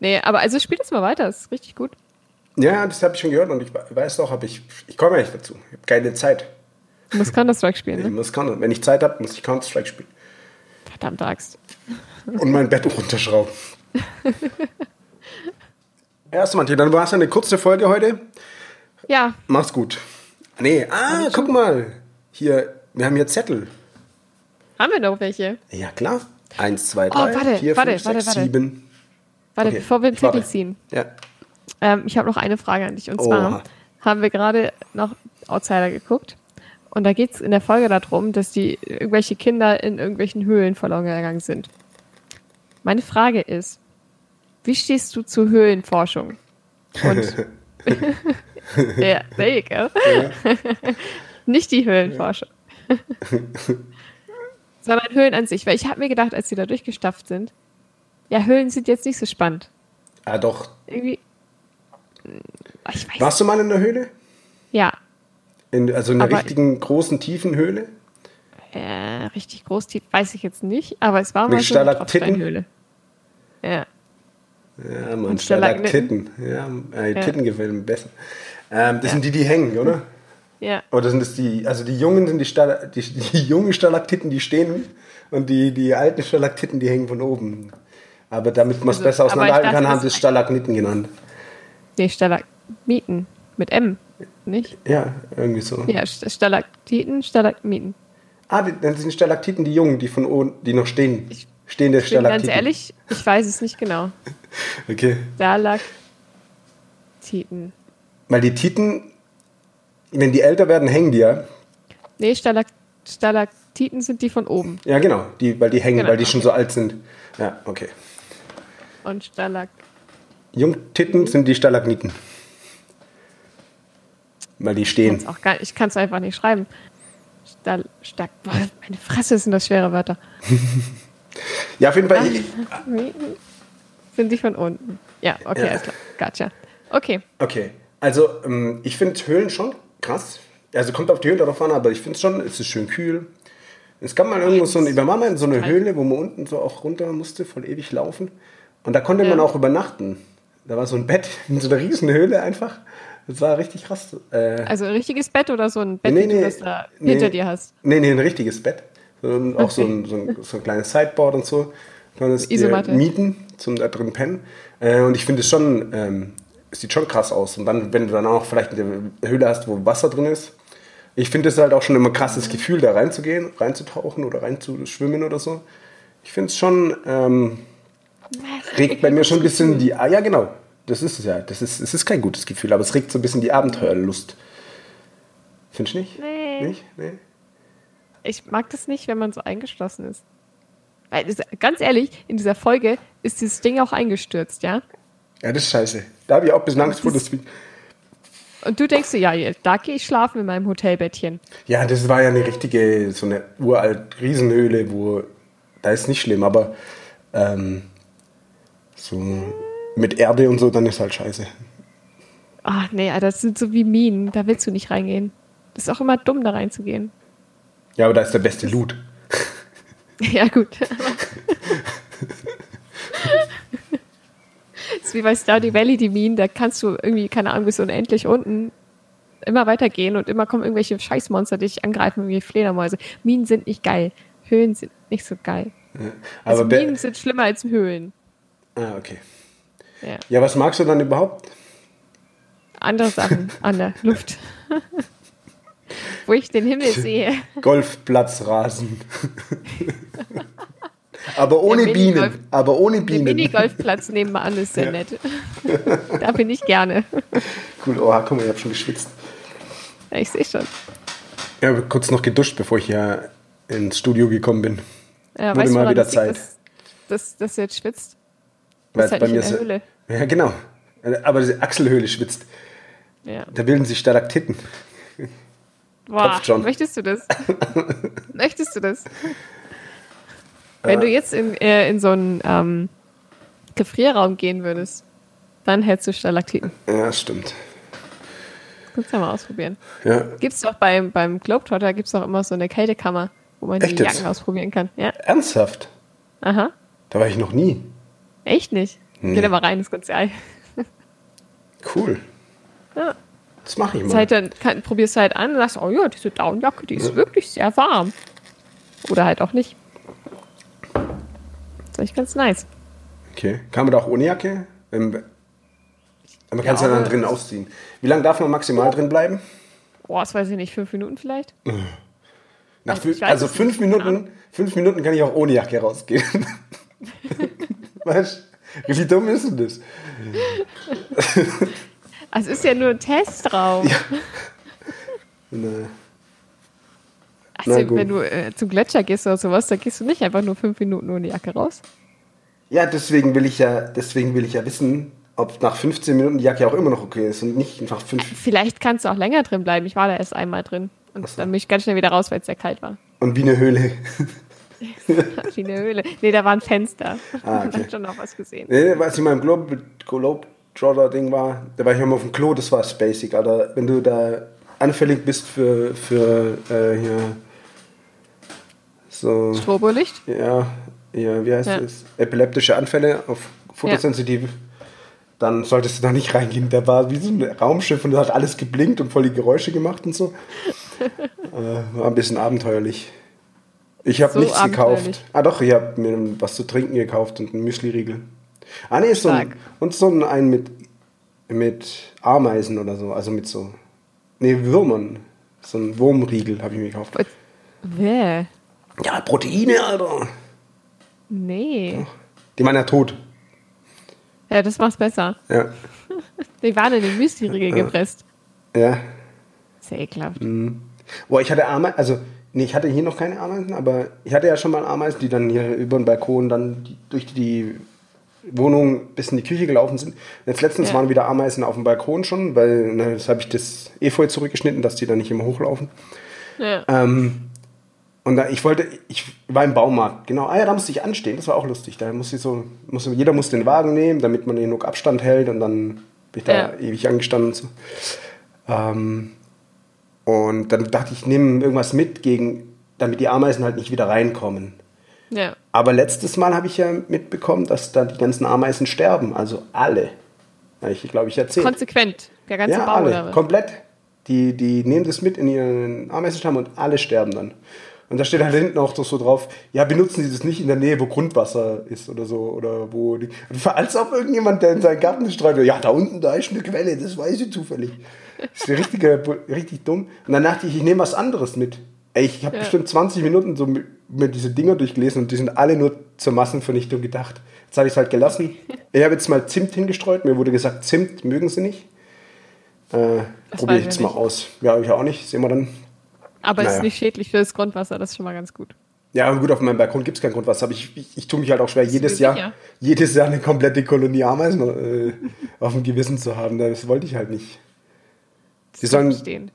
Nee, aber also spiel das mal weiter. Das ist richtig gut. Ja, das habe ich schon gehört und ich weiß auch, aber ich, ich komme ja nicht dazu. Ich habe keine Zeit. Du musst Counter-Strike Ich spielen, ne? muss Counter. Wenn ich Zeit habe, muss ich Counter-Strike spielen. Verdammt Axt. Und mein Bett runterschrauben. Erst mal, dann war es eine kurze Folge heute. Ja, Mach's gut. Nee, ah, guck mal. Hier, wir haben hier Zettel. haben wir noch welche? Ja, klar. Eins, zwei, Oh, drei, warte, vier, warte, fünf, warte, sechs, warte. sieben. Warte, Okay, bevor wir den. Titel ziehen. Ja. Ähm, ich habe noch eine Frage an dich. Und zwar Oha. haben wir gerade noch Outsider geguckt. Und da geht es in der Folge darum, dass die irgendwelche Kinder in irgendwelchen Höhlen verloren gegangen sind. Meine Frage ist, wie stehst du zu Höhlenforschung? Und ja, there you go. Nicht die Höhlenforschung. Sondern Höhlen an sich. Weil ich habe mir gedacht, als sie da durchgestafft sind, ja, Höhlen sind jetzt nicht so spannend. Ah, doch. Irgendwie. Ah, Ich weiß. Warst du mal in der Höhle? Ja, In, also in einer Aber- richtigen großen, tiefen Höhle? äh, richtig groß, tief, weiß ich jetzt nicht, aber es war Mit mal so eine? Tropfsteinhöhle. Ja. Ja, man. Stalaktiten. Ja, äh, Ja. Titten gefällt mir besser. Ähm, das sind die, die hängen, oder? Ja. Oder sind das die, also die Jungen sind die, Stal die, die jungen Stalaktiten, die stehen und die, die alten Stalaktiten, die hängen von oben. Aber damit man es Also, besser auseinanderhalten kann, haben sie es Stalagniten genannt. Nee, Stalagmiten. Mit M, nicht? Ja, irgendwie so. Ja, St- Stalaktiten, Stalagmiten. Ah, das sind Stalaktiten, die Jungen, die von oben, die noch stehen. Ich bin Stalaktiten. ganz ehrlich, ich weiß es nicht genau. Okay. Stalaktiten. Weil die Titen, wenn die älter werden, hängen die ja. Nee, Stalak Stalaktiten sind die von oben. Ja, genau, die, weil die hängen, Genau, weil die schon so alt sind. Ja, okay. Und Stalag. Jungtitten sind die Stalagniten. Weil die stehen. Gar, ich kann es einfach nicht schreiben. Stal, Stak, boah, meine Fresse sind das schwere Wörter. Ja, auf jeden Fall. Sind die von unten? Ja, okay, Ja. alles klar. Gotcha. Okay. Okay, also ähm, ich finde Höhlen schon krass. Also kommt auf die Höhle drauf an, aber ich finde es schon, es ist schön kühl. Es gab mal irgendwo so eine, wir waren mal in so eine. Höhle, wo man unten so auch runter musste, voll ewig laufen. Und da konnte man Ja. auch übernachten. Da war so ein Bett in so einer riesen Höhle einfach. Das war richtig krass. Äh, Also ein richtiges Bett oder so ein Bett, Nee, nee, das da nee. hinter dir hast. nee, nee, ein richtiges Bett. Und auch so, Okay. ein, so, ein, so ein kleines Sideboard und so. Kann es dir mieten zum da drin pennen. Äh, und ich finde es schon, ähm, es sieht schon krass aus. Und dann, wenn du dann auch vielleicht eine Höhle hast, wo Wasser drin ist. Ich finde es halt auch schon immer ein krasses Gefühl, da reinzugehen, reinzutauchen oder reinzuschwimmen oder so. Ich finde es schon, ähm, regt bei mir schon ein bisschen die, ah ja genau, das ist es ja. Das ist, es ist kein gutes Gefühl, aber es regt so ein bisschen die Abenteuerlust. Findest du nicht? Nee. Nicht? Nee? Ich mag das nicht, wenn man so eingeschlossen ist. Ganz ehrlich, in dieser Folge ist dieses Ding auch eingestürzt, ja? Ja, das ist scheiße. Da habe ich auch ein bisschen Angst vor. Das- Das, Und du denkst dir, ja, da gehe ich schlafen in meinem Hotelbettchen. ja, das war ja eine richtige, so eine uralt Riesenhöhle, wo, da ist nicht schlimm, aber ähm, so mit Erde und so, dann ist halt scheiße. Ach nee, Alter, das sind so wie Minen, da willst du nicht reingehen. Das ist auch immer dumm, da reinzugehen. Ja, aber da ist der beste Loot. Ja, gut. das ist wie bei Stardew Valley, die Minen, da kannst du irgendwie, keine Ahnung, bis unendlich unten immer weitergehen und immer kommen irgendwelche Scheißmonster, die dich angreifen, wie Fledermäuse. Minen sind nicht geil. Höhlen sind nicht so geil. Also Aber be- Minen sind schlimmer als Höhlen. Ah, okay. Ja. Ja, was magst du dann überhaupt? Andere Sachen an der Luft. Wo ich den Himmel sehe. Golfplatzrasen. aber ohne Der Bienen. Aber ohne Der Bienen. Minigolfplatz nebenan ist sehr nett. da bin ich gerne. Cool, oh, guck mal, ich habe schon geschwitzt. Ja, ich sehe schon. Ich habe kurz noch geduscht, bevor ich hier ins Studio gekommen bin. Ja, Wurde weißt mal wieder das Zeit. dass, dass du jetzt schwitzt? Weil halt bei mir ist- Höhle. Ja, genau. Aber diese Achselhöhle schwitzt. Ja. Da bilden sich Stalaktiten. Boah, schon. möchtest du das? möchtest du das? Wenn du jetzt in, äh, in so einen ähm, Gefrierraum gehen würdest, dann hättest du Stalaktiten. Ja, stimmt. Kannst du ja mal ausprobieren. Ja. Gibt's doch beim, beim Globetrotter gibt's doch immer so eine Kältekammer, wo man die Echt jetzt? Jacken ausprobieren kann. Ja, Ernsthaft? aha. Da war ich noch nie. Echt nicht? Nee. Geh da mal rein, das ganz geil. Cool. Ja. Das mache ich mal. halt dann kann, probierst du halt an und sagst, oh ja, diese Downjacke, die ist wirklich sehr warm. Oder halt auch nicht. Das ist echt ganz nice. Okay. Kann man da auch ohne Jacke? Ähm, Man kann es ja dann drin ausziehen. Wie lange darf man maximal drin bleiben? Boah, das weiß ich nicht, fünf Minuten vielleicht? Nach Also also fünf Minuten, fünf Minuten kann ich auch ohne Jacke rausgehen. weißt du? Wie dumm ist denn das? Also es ist ja nur ein Testraum. Na, Also Na gut. wenn du äh, zum Gletscher gehst oder sowas, dann gehst du nicht einfach nur fünf Minuten ohne Jacke raus. Ja, deswegen will ich ja, deswegen will ich ja wissen, ob nach 15 Minuten die Jacke auch immer noch okay ist und nicht nach fünf. Vielleicht kannst du auch länger drin bleiben. Ich war da erst einmal drin. Und so. dann bin ich ganz schnell wieder raus, weil es sehr kalt war. Und wie eine Höhle. Wie eine Höhle. Nee, da war ein Fenster. Ah, okay. hat schon noch was gesehen. Nee, was ich mal im Globe, Globetrotter-Ding war, da war ich immer auf dem Klo, das war basic. Alter, wenn du da anfällig bist für, für äh, hier so, Strobolicht? ja, ja, wie heißt Ja. das? Epileptische Anfälle auf fotosensitiv. Dann solltest du da nicht reingehen. Da war wie so ein Raumschiff und da hat alles geblinkt und voll die Geräusche gemacht und so. äh, war ein bisschen abenteuerlich. Ich habe So nichts abenteuerlich. gekauft. Ah doch, ich habe mir was zu trinken gekauft und einen Müsli-Riegel. Ah nee, so ein, und so ein, ein mit, mit Ameisen oder so, also mit so, nee, Würmern. So ein Wurmriegel habe ich mir gekauft. Wer? Ja, Proteine, Alter. Nee. Die waren ja tot. Ja, das macht's besser. Ja. Die waren in den Müsli-Riegel gepresst. Ja. Sehr ekelhaft. Boah, ich hatte Ameisen, also, nee, ich hatte hier noch keine Ameisen, aber ich hatte ja schon mal Ameisen, die dann hier über den Balkon dann die, durch die Wohnung bis in die Küche gelaufen sind. Jetzt letztens Ja. waren wieder Ameisen auf dem Balkon schon, weil na, das habe ich das Efeu zurückgeschnitten, dass die da nicht immer hochlaufen. Ja. Ähm, und da, ich wollte, ich war im Baumarkt, genau, ah ja, da musste ich anstehen, das war auch lustig. Da musste ich so, musste, jeder musste den Wagen nehmen, damit man genug Abstand hält und dann bin ich da Ja. ewig angestanden und so. Ähm, und dann dachte ich, ich nehme irgendwas mit, gegen, damit die Ameisen halt nicht wieder reinkommen. ja. Aber letztes Mal habe ich ja mitbekommen, dass da die ganzen Ameisen sterben, also alle. Ich, glaube ich, erzählt. Konsequent. Der ganze Ja, Bau alle, oder was? komplett. Die, die nehmen das mit in ihren Ameisenstamm und alle sterben dann. Und da steht halt hinten auch so drauf, ja, benutzen Sie das nicht in der Nähe, wo Grundwasser ist oder so, oder wo die, als ob irgendjemand, der in seinen Garten streut, ja, da unten, da ist eine Quelle, das weiß ich zufällig. Das ist richtig, richtig dumm. Und dann dachte ich, ich nehme was anderes mit. Ey, ich habe Ja. bestimmt 20 Minuten so mit, mit diese Dinger durchgelesen und die sind alle nur zur Massenvernichtung gedacht. Jetzt habe ich es halt gelassen. Ich habe jetzt mal Zimt hingestreut. Mir wurde gesagt, Zimt mögen sie nicht. Äh, Probiere ich jetzt ich mal nicht. aus. Ja, ich auch nicht. Sehen wir dann. Aber es Naja. ist nicht schädlich für das Grundwasser, das ist schon mal ganz gut. Ja, gut, auf meinem Balkon gibt es kein Grundwasser. Aber ich, ich, ich tue mich halt auch schwer, jedes mir Jahr, sicher. jedes Jahr eine komplette Kolonie Ameisen äh, auf dem Gewissen zu haben. Das wollte ich halt nicht. Die sollen, ich verstehen.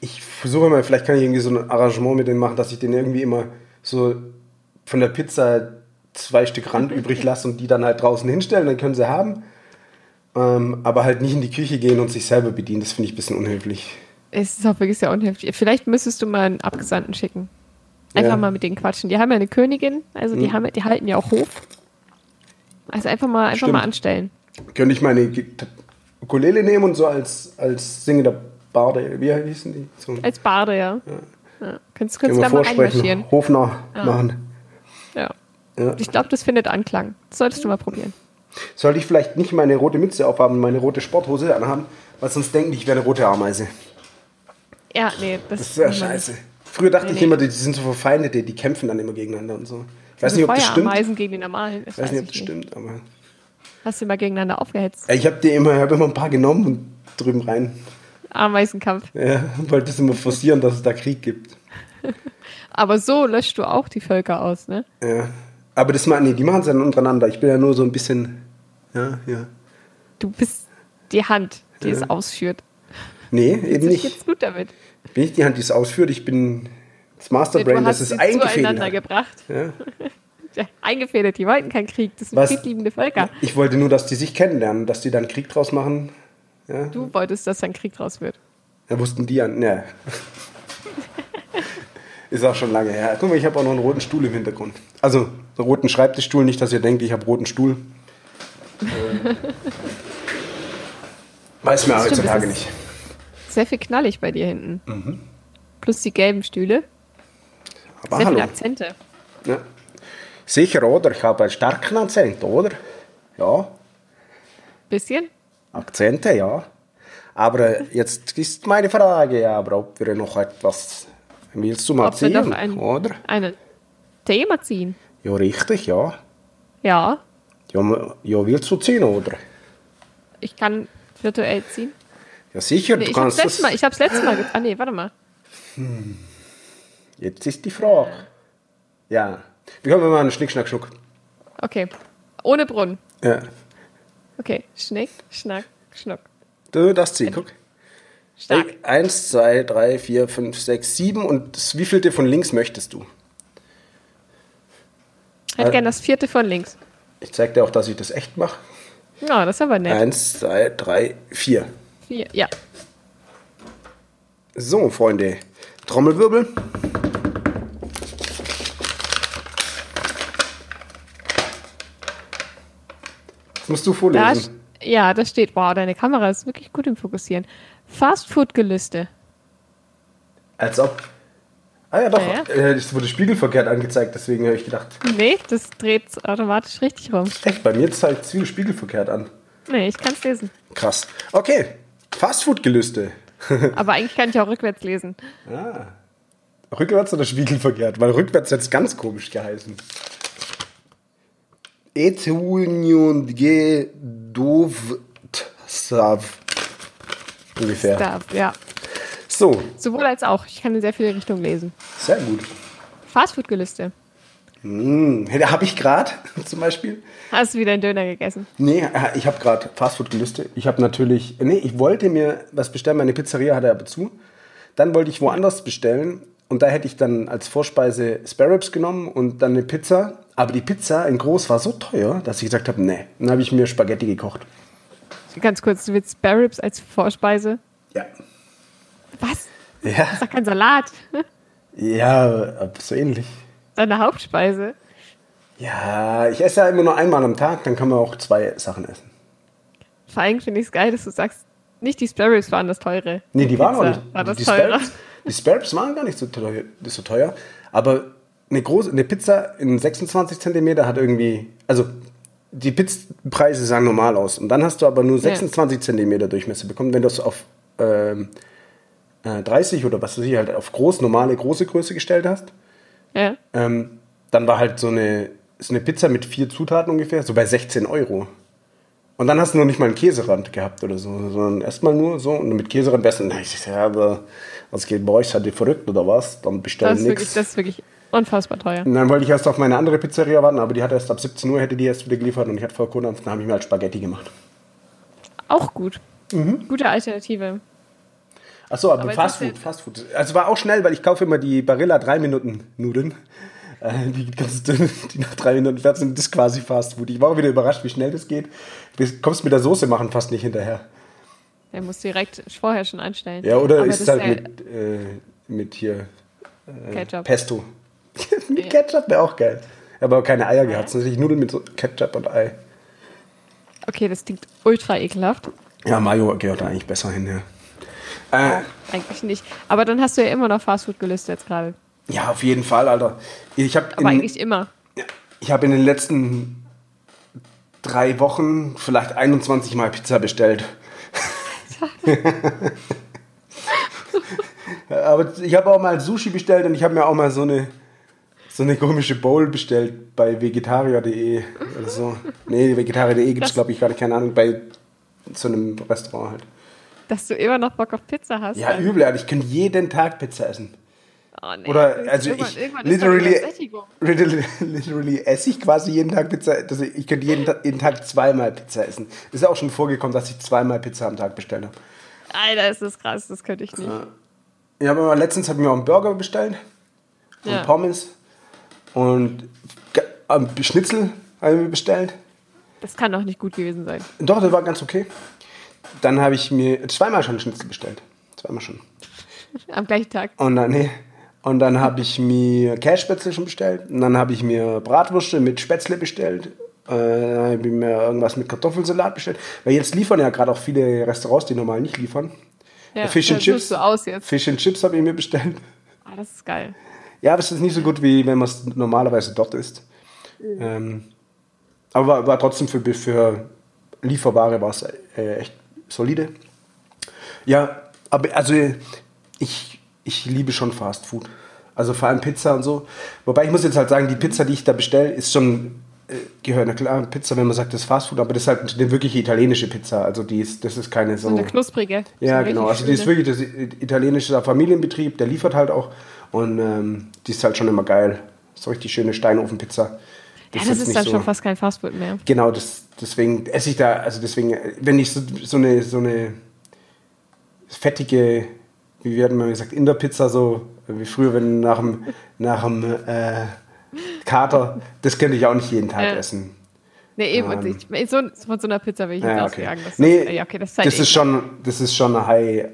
ich, versuche mal, vielleicht kann ich irgendwie so ein Arrangement mit denen machen, dass ich denen irgendwie immer so von der Pizza zwei Stück Rand übrig lasse und die dann halt draußen hinstellen, dann können sie haben. Ähm, aber halt nicht in die Küche gehen und sich selber bedienen, das finde ich ein bisschen unhöflich. Es ist auch wirklich sehr unhöflich. Vielleicht müsstest du mal einen Abgesandten schicken. Einfach Ja. mal mit denen quatschen. Die haben ja eine Königin, also die, Mhm. haben, die halten ja auch Hof. Also einfach mal, einfach Stimmt. mal anstellen. Könnte ich meine Ukulele nehmen und so als, als singender Barde, wie hießen die? So, Als Barde, ja. ja. Könntest, können könntest wir da mal einmarschieren. Hofnah machen. Ja. Ja. Ich glaube, das findet Anklang. Das solltest du mal probieren. Sollte ich vielleicht nicht meine rote Mütze aufhaben und meine rote Sporthose anhaben, weil sonst denken die, ich wäre eine rote Ameise. Ja, nee, das, Das ist ja scheiße. Früher dachte Nee, ich immer, die sind so Verfeindete, die kämpfen dann immer gegeneinander und so. Ich weiß Also nicht, ob das stimmt. Feuerameisen gegen die normalen. Ich weiß nicht, ob das stimmt, aber. Hast du mal gegeneinander aufgehetzt? Ich habe dir immer, hab immer ein paar genommen und drüben rein. Ameisenkampf. Ja, wollte das immer forcieren, dass es da Krieg gibt. Aber so löscht du auch die Völker aus, ne? Ja. Aber das machen, nee, die machen es dann untereinander. Ich bin ja nur so ein bisschen. Ja, ja. Du bist die Hand, die Ja. es ausführt. Nee, eben nicht. geht's gut damit. Bin ich die Hand, die es ausführt. Ich bin das Masterbrain, das es zueinander hat. gebracht. Ja. Eingefädelt, die wollten keinen Krieg. Das sind Was? friedliebende Völker. Ich wollte nur, dass die sich kennenlernen, dass die dann Krieg draus machen. Ja, Du wolltest, dass ein Krieg draus wird. ja wussten die an. Ne. Ist auch schon lange her. Guck mal, ich habe auch noch einen roten Stuhl im Hintergrund. Also, einen roten Schreibtischstuhl, nicht, dass ihr denkt, ich habe roten Stuhl. Äh, Weiß mir Stimmt, heutzutage nicht. Sehr viel knallig bei dir hinten. Mhm. Plus die gelben Stühle. Aber Sehr hallo. viele Akzente. Ja. Sicher, oder? Ich habe einen starken Akzent, oder? Ja, Bisschen. Akzente, ja. Aber äh, jetzt ist meine Frage, aber ob wir noch etwas willst du mal Ob wir ziehen, noch ein, oder? ein Thema ziehen. Ja, richtig, ja. Ja, Ja, ja, willst du ziehen, oder? ich kann virtuell ziehen. Ja, sicher, Nee, du ich hab's kannst letztes das. Mal, ich hab's letztes Mal. ge- Ah, nee, warte mal. Jetzt ist die Frage. Ja. Wir können mal einen Schnick, Schnack, Schnuck. Okay. Ohne Brunnen. Ja. Okay. Schnick, Schnack, Schnuck. Du darfst ziehen, guck. Stark. Eins, zwei, drei, vier, fünf, sechs, sieben. Und das wievielte von links möchtest du? Ich hätte gern das vierte von links. Ich zeig dir auch, dass ich das echt mache. Ja, das ist aber nett. Eins, zwei, drei, vier. Vier. Ja. So, Freunde. Trommelwirbel. Musst du Da, vorlesen. ja, da steht, wow, deine Kamera ist wirklich gut im Fokussieren. Fastfood-Gelüste. Als ob. Ah ja, doch. Ja, Äh, Es wurde spiegelverkehrt angezeigt, deswegen habe ich gedacht, Nee, das dreht automatisch richtig rum. echt, bei mir zeigt es spiegelverkehrt an. Nee, ich kann es lesen. Krass. Okay. Fastfood-Gelüste. Aber eigentlich kann ich auch rückwärts lesen. Rückwärts oder spiegelverkehrt? Weil rückwärts jetzt ganz komisch geheißen. Etunion gedovtsav. Ungefähr. Da, ja. So, Sowohl als auch. Ich kann in sehr viele Richtungen lesen. sehr gut. Fastfood-Gelüste. Mmh, habe ich gerade zum Beispiel. Hast du wieder einen Döner gegessen? Nee, ich habe gerade Fastfood gelistet. Ich habe natürlich, nee, ich wollte mir was bestellen. Meine Pizzeria hatte aber zu. Dann wollte ich woanders bestellen und da hätte ich dann als Vorspeise Spare Ribs genommen und dann eine Pizza. Aber die Pizza in groß war so teuer, dass ich gesagt habe, nee. Dann habe ich mir Spaghetti gekocht. Ganz kurz, du willst Spare Ribs als Vorspeise? Ja. Was? Ja. Das ist doch kein Salat. Ja, so ähnlich. Deine Hauptspeise. Ja, ich esse ja immer nur einmal am Tag, dann kann man auch zwei Sachen essen. Vor allem finde ich es geil, dass du sagst, nicht die Spare Ribs waren das teure. Nee, die waren auch nicht. War das die, teurer. Sparrows, die Sparrows waren gar nicht so teuer, so teuer. Aber eine, große, eine Pizza in 26 Zentimeter hat irgendwie. Also die Pizzpreise sahen normal aus. Und dann hast du aber nur 26 Zentimeter Durchmesser bekommen. Wenn du es auf ähm, äh, 30 oder was weiß ich, halt auf groß, normale, große Größe gestellt hast, Ja. ähm, dann war halt so eine, so eine Pizza mit vier Zutaten ungefähr, so bei 16 Euro. Und dann hast du noch nicht mal einen Käserand gehabt oder so, sondern erstmal nur so und mit Käserand besser. Na, ich sag, ja, aber was geht bei euch? Seid ihr verrückt oder was? Dann bestellen nichts. das ist wirklich unfassbar teuer. Und dann wollte ich erst auf meine andere Pizzeria warten, aber die hat erst ab 17 Uhr hätte die erst wieder geliefert und ich hatte vor Kunden, dann habe ich mir halt Spaghetti gemacht. Auch gut. Mhm. Gute Alternative. Achso, aber, Aber Fast Food, Fast Food. Also war auch schnell, weil ich kaufe immer die Barilla 3 Minuten Nudeln. Äh, die ganz dünn, die nach drei Minuten fertig sind, das ist quasi Fast Food. Ich war auch wieder überrascht, wie schnell das geht. Du kommst mit der Soße machen fast nicht hinterher. Der muss direkt vorher schon anstellen. Ja, oder Aber ist es halt mit, äh, mit hier äh, Ketchup. Pesto. mit Ja. Ketchup wäre auch geil. Aber keine Eier gehabt. Es natürlich Nudeln mit so Ketchup und Ei. Okay, das klingt ultra ekelhaft. Ja, Mayo gehört da eigentlich besser hin, ja. Äh, Eigentlich nicht. Aber dann hast du ja immer noch Fastfood gelistet jetzt gerade. ja, auf jeden Fall, Alter. Ich habe Aber eigentlich immer. ich hab in den letzten drei Wochen vielleicht 21 Mal Pizza bestellt. Aber ich habe auch mal Sushi bestellt und ich habe mir auch mal so eine, so eine komische Bowl bestellt bei vegetarier.de oder so. Nee, vegetarier.de gibt es, glaube ich, gerade keine Ahnung, bei so einem Restaurant halt. Dass du immer noch Bock auf Pizza hast. Ja, übel, Alter. ich könnte jeden Tag Pizza essen. Oh, nee. Oder, also irgendwann- ich irgendwann literally, literally, literally esse ich quasi jeden Tag Pizza. Also ich könnte jeden, jeden Tag zweimal Pizza essen. Ist auch schon vorgekommen, dass ich zweimal Pizza am Tag bestellt habe. Alter, ist das krass, das könnte ich nicht. Ich habe aber letztens hab ich mir auch einen Burger bestellt und Ja. Pommes und ähm, Schnitzel habe ich mir bestellt. Das kann doch nicht gut gewesen sein. Doch, das war ganz okay. Dann habe ich mir zweimal schon Schnitzel bestellt. Zweimal schon. Am gleichen Tag. Und dann, nee. Und dann habe ich mir Kässpätzle schon bestellt. Und dann habe ich mir Bratwürste mit Spätzle bestellt. Äh, dann habe ich mir irgendwas mit Kartoffelsalat bestellt. Weil jetzt liefern ja gerade auch viele Restaurants, die normal nicht liefern. Ja, Fish and Chips. suchst du aus jetzt. Fish and Chips habe ich mir bestellt. Ah, das ist geil. Ja, aber es ist nicht so gut, wie wenn man es normalerweise dort isst. Ähm, aber war, war trotzdem für, für Lieferware war es äh, echt solide. Ja, aber also ich, ich liebe schon Fast Food. Also vor allem Pizza und so. Wobei ich muss jetzt halt sagen, die Pizza, die ich da bestelle, ist schon, äh, gehört, na klar, Pizza, wenn man sagt, das ist Fast Food, aber das ist halt eine wirkliche italienische Pizza. Also die ist, das ist keine so. So eine knusprige. So Ja, eine genau. Also die ist wirklich das italienische Familienbetrieb, der liefert halt auch. Und ähm, die ist halt schon immer geil. So richtig schöne Steinofenpizza. Ja, das ist nicht dann so- schon fast kein Fastfood mehr. Genau, das, deswegen esse ich da, also deswegen, äh, wenn ich so, so eine, so eine fettige, wie wird man gesagt, Inderpizza, so äh, wie früher, wenn nach dem, nach dem äh, Kater, das könnte ich auch nicht jeden Tag Ja. essen. Nee, eben. Ähm. und ich, so, von so einer Pizza will ich jetzt Ja, okay. sagen. Das nee, ist, ja, okay, das ist, halt das ist echt schon, das ist schon eine High,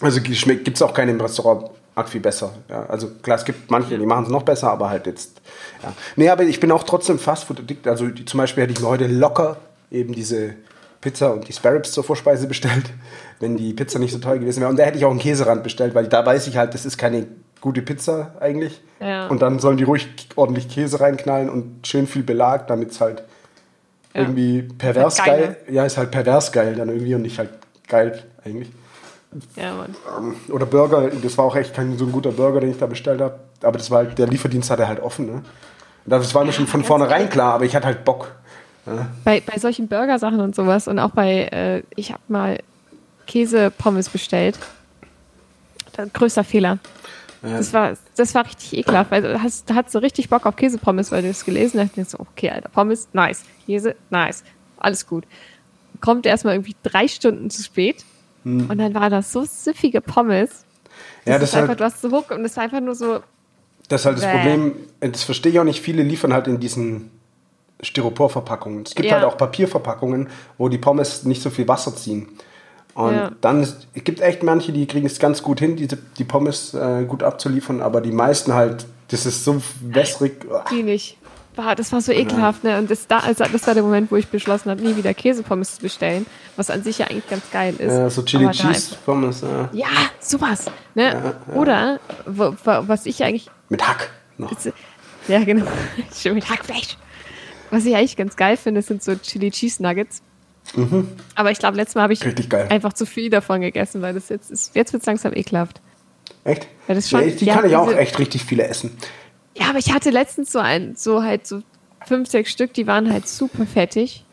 Also gibt es auch keine im Restaurant arg viel besser. Ja, also klar, es gibt manche, die machen es noch besser, aber halt jetzt. Ja. Nee, aber ich bin auch trotzdem Fastfood-addict. Also die, zum Beispiel hätte ich mir heute locker eben diese Pizza und die Sparrows zur Vorspeise bestellt, wenn die Pizza nicht so teuer gewesen wäre. Und da hätte ich auch einen Käserand bestellt, weil da weiß ich halt, das ist keine gute Pizza eigentlich. Ja. Und dann sollen die ruhig ordentlich Käse reinknallen und schön viel Belag, damit es halt Ja. irgendwie pervers Ist halt geil. Ja, ist halt pervers geil dann irgendwie und nicht halt geil eigentlich. Ja, Mann. Oder Burger, das war auch echt kein so ein guter Burger, den ich da bestellt habe. Aber das war halt, der Lieferdienst hatte halt offen. Ne? Das war mir schon von vornherein klar, aber ich hatte halt Bock. Bei, bei solchen Burgersachen und sowas und auch bei, äh, ich habe mal Käsepommes bestellt. Das, größter Fehler. Das war, das war richtig ekelhaft, weil du hast, du hast so richtig Bock auf Käsepommes, weil du es gelesen hast. Und denkst so, okay, Alter, Pommes, nice. Käse, nice. Alles gut. Kommt erstmal irgendwie drei Stunden zu spät. Und dann war das so süffige Pommes. Ja, Das das ist ist einfach, halt, du hast so Huck und es war einfach nur so, das ist halt das Bäh. Problem, das verstehe ich auch nicht, viele liefern halt in diesen Styroporverpackungen. Es gibt Ja. halt auch Papierverpackungen, wo die Pommes nicht so viel Wasser ziehen. Und Ja. dann ist, es gibt echt manche, die kriegen es ganz gut hin, diese, die Pommes äh, gut abzuliefern, aber die meisten halt, das ist so wässrig. die nicht. War, das war so ekelhaft, ne? Und das, da, also das war der Moment, wo ich beschlossen habe, nie wieder Käsepommes zu bestellen, was an sich ja eigentlich ganz geil ist. Äh, so Chili Cheese Pommes äh, Ja, sowas. Ne? Oder, wo, wo, was ich eigentlich. mit Hack. Noch. Ja, genau. Schön mit Hackfleisch. Was ich eigentlich ganz geil finde, sind so Chili Cheese Nuggets. Aber ich glaube, letztes Mal habe ich Mhm. Einfach zu viel davon gegessen, weil das jetzt ist. Jetzt wird es langsam ekelhaft. Echt? Ja, das ist schon- ja, die ja, kann ich auch echt richtig viele essen. Ja, aber ich hatte letztens so ein, so halt so fünf, sechs Stück, die waren halt super fettig.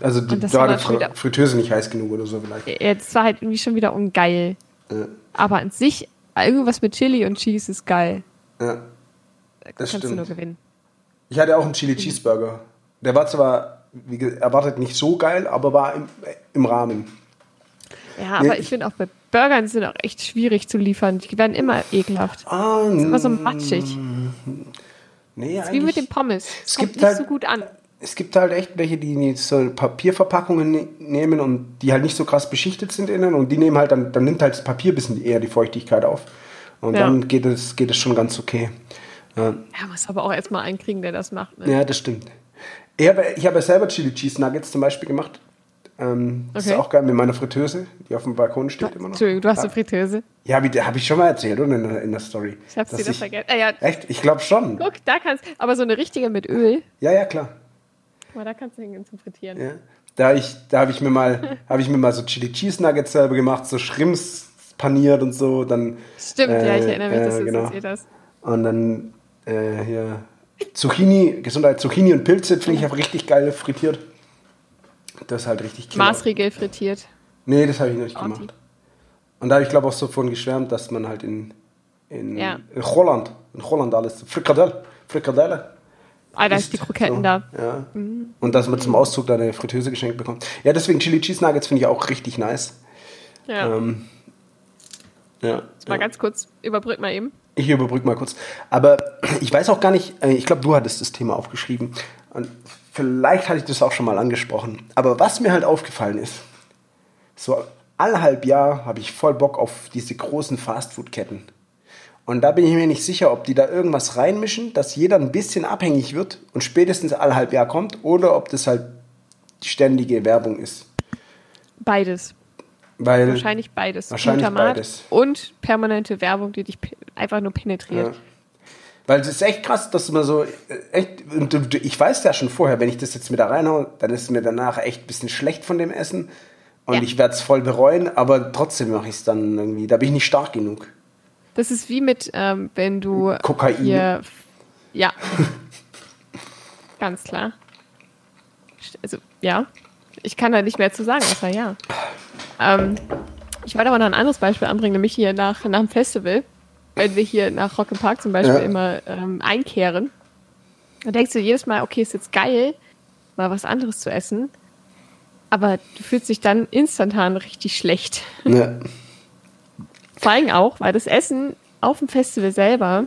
Also die, da war die Fr wieder- Fritteuse nicht heiß genug oder so vielleicht. Ja, das war halt irgendwie schon wieder ungeil. Ja. Aber an sich, irgendwas mit Chili und Cheese ist geil. Ja. Da Das kannst du stimmt. nur gewinnen. Ich hatte auch einen Chili Cheeseburger. Der war zwar, wie erwartet, nicht so geil, aber war im, im Rahmen. Ja, Nee, aber ich finde auch bei Burgern sind auch echt schwierig zu liefern. Die werden immer ekelhaft. Ah, Ist immer so matschig. Nee, Das ist wie mit dem Pommes. Es Kommt gibt nicht halt- so gut an. Es gibt halt echt welche, die so Papierverpackungen ne- nehmen und die halt nicht so krass beschichtet sind innen und die nehmen halt dann, dann nimmt halt das Papier ein bisschen eher die Feuchtigkeit auf. Und Ja. dann geht es, geht es schon ganz okay. Ja, Ja, muss aber auch erstmal einen kriegen, der das macht. Ne? ja das stimmt. Ich habe, ich habe ja selber Chili Cheese Nuggets zum Beispiel gemacht. Ähm, Das Okay. ist auch geil mit meiner Fritteuse, die auf dem Balkon steht immer noch. Entschuldigung, du hast eine Fritteuse. Ja, habe ich, hab ich schon mal erzählt, oder? In der, in der Story. Ich hab's wieder ich- vergessen. Ah, ja, Echt? Ich glaube schon. guck, da kannst Aber so eine richtige mit Öl. Ja, ja, klar. Mal, da kannst du hingehen zum Frittieren. Ja. Da, ich, da habe ich, mir mal- hab ich mir mal so Chili Cheese Nuggets selber gemacht, so Shrimps paniert und so. Dann, Stimmt, ja, ich Äh, erinnere mich, dass äh, du genau. das erzählt hast. Und dann äh, hier Zucchini, Gesundheit, Zucchini und Pilze finde ich auch richtig geil frittiert. Das ist halt richtig killer. Maßriegel frittiert. Nee, das habe ich noch nicht Orti. gemacht. Und da habe ich glaube auch so von geschwärmt, dass man halt in, in, Ja. in Holland, in Holland alles, Frikadelle, Frikadelle. Ah, da ist die Kroketten so, da. Ja. Und dass man zum Auszug da eine Fritteuse geschenkt bekommt. Ja, deswegen Chili Cheese Nuggets finde ich auch richtig nice. Ja. Ähm, ja. Mal ja. ganz kurz, überbrück mal eben. Ich überbrücke mal kurz. Aber ich weiß auch gar nicht, äh, ich glaube, du hattest das Thema aufgeschrieben. Und vielleicht hatte ich das auch schon mal angesprochen. Aber was mir halt aufgefallen ist, so alle halb Jahr habe ich voll Bock auf diese großen Fastfood-Ketten. Und da bin ich mir nicht sicher, ob die da irgendwas reinmischen, dass jeder ein bisschen abhängig wird und spätestens alle halb Jahr kommt, oder ob das halt die ständige Werbung ist. Beides. Weil Wahrscheinlich beides. Wahrscheinlich beides. Und permanente Werbung, die dich einfach nur penetriert. Ja. Weil es ist echt krass, dass man so, äh, echt, und ich weiß ja schon vorher, wenn ich das jetzt mit da reinhaue, dann ist mir danach echt ein bisschen schlecht von dem Essen und Ja. ich werde es voll bereuen, aber trotzdem mache ich es dann irgendwie, da bin ich nicht stark genug. Das ist wie mit, ähm, wenn du Kokain. hier. Ja. Ganz klar. Also, ja. Ich kann da nicht mehr zu sagen, außer ja. Ähm, ich wollte aber noch ein anderes Beispiel anbringen, nämlich hier nach, nach dem Festival, wenn wir hier nach Rock im Park zum Beispiel Ja. immer ähm, einkehren. Da denkst du jedes Mal, okay, ist jetzt geil, mal was anderes zu essen. Aber du fühlst dich dann instantan richtig schlecht. Ne? Vor allem auch, weil das Essen auf dem Festival selber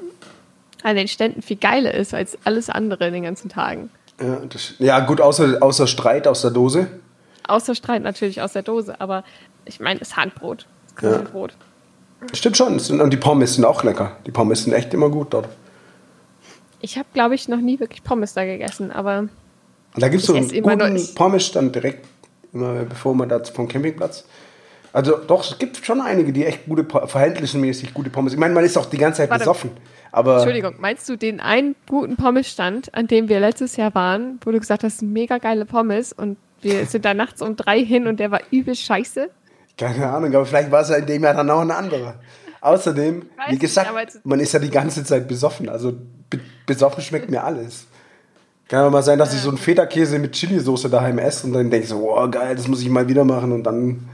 an den Ständen viel geiler ist als alles andere in den ganzen Tagen. Ja, das, ja, gut, außer, außer Streit aus der Dose. Außer Streit natürlich aus der Dose, aber ich meine, das Handbrot, das Ja. Stimmt schon, und die Pommes sind auch lecker. Die Pommes sind echt immer gut dort. Ich habe, glaube ich, noch nie wirklich Pommes da gegessen, aber da gibt es so einen guten ich- Pommes dann direkt, immer bevor man da vom Campingplatz. Also doch, es gibt schon einige, die echt gute, verhältnismäßig gute Pommes. Ich meine, man ist auch die ganze Zeit Warte. besoffen. Aber Entschuldigung, meinst du den einen guten Pommesstand, an dem wir letztes Jahr waren, wo du gesagt hast, mega geile Pommes und wir sind da nachts um drei hin und der war übel scheiße? Keine Ahnung, aber vielleicht war es ja in dem Jahr dann auch ein anderer. Außerdem, wie nicht, gesagt, aber jetzt- man ist ja die ganze Zeit besoffen. Also be besoffen schmeckt mir alles. Kann ja mal sein, dass ich so einen Feta-Käse mit Chili-Soße daheim esse und dann denke ich so, oh geil, das muss ich mal wieder machen und dann,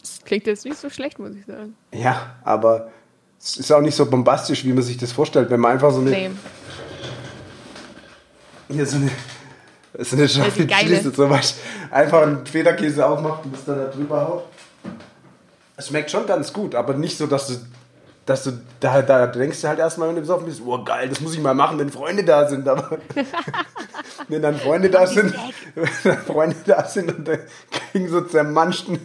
Das klingt jetzt nicht so schlecht, muss ich sagen. ja, aber Es ist auch nicht so bombastisch, wie man sich das vorstellt, wenn man einfach so eine. Nee. Hier so eine. Eine scharfe geile. Cheese und so was. Einfach einen Federkäse aufmacht und das dann da drüber haut. Es schmeckt schon ganz gut, aber nicht so, dass du. Dass du da, da denkst du halt erstmal, wenn du besoffen bist, oh geil, das muss ich mal machen, wenn Freunde da sind. Aber wenn dann Freunde da sind, wenn dann Freunde da sind und dann kriegen so zermanschten,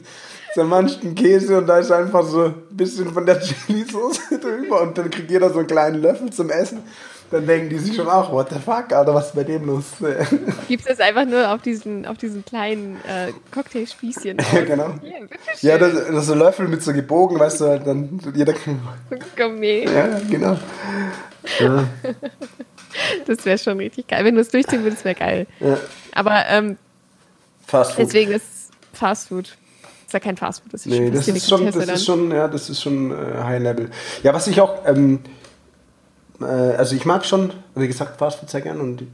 zermanschten Käse und da ist einfach so ein bisschen von der Chili-Soße drüber und dann kriegt jeder so einen kleinen Löffel zum Essen. Dann denken die sich schon auch, what the fuck, Alter, was ist bei dem los? Gibt es das einfach nur auf diesen, auf diesen kleinen äh, Cocktailspießchen? Ja, genau. Ja, bitteschön. Ja, das, das ist so Löffel mit so gebogen, weißt du, halt dann jeder. Gourmet. Ja, genau. Ja, Das wäre schon richtig geil. Wenn du es durchziehen würdest, wäre geil. ja. Aber ähm, Fast Food. deswegen ist Fast Food. Ist ja kein Fast Food, das ist Nee, schon das ist schon, das ist schon, ja, das ist schon äh, High Level. Ja, was ich auch, ähm, äh, also ich mag schon, wie gesagt, Fast Food sehr gern und äh,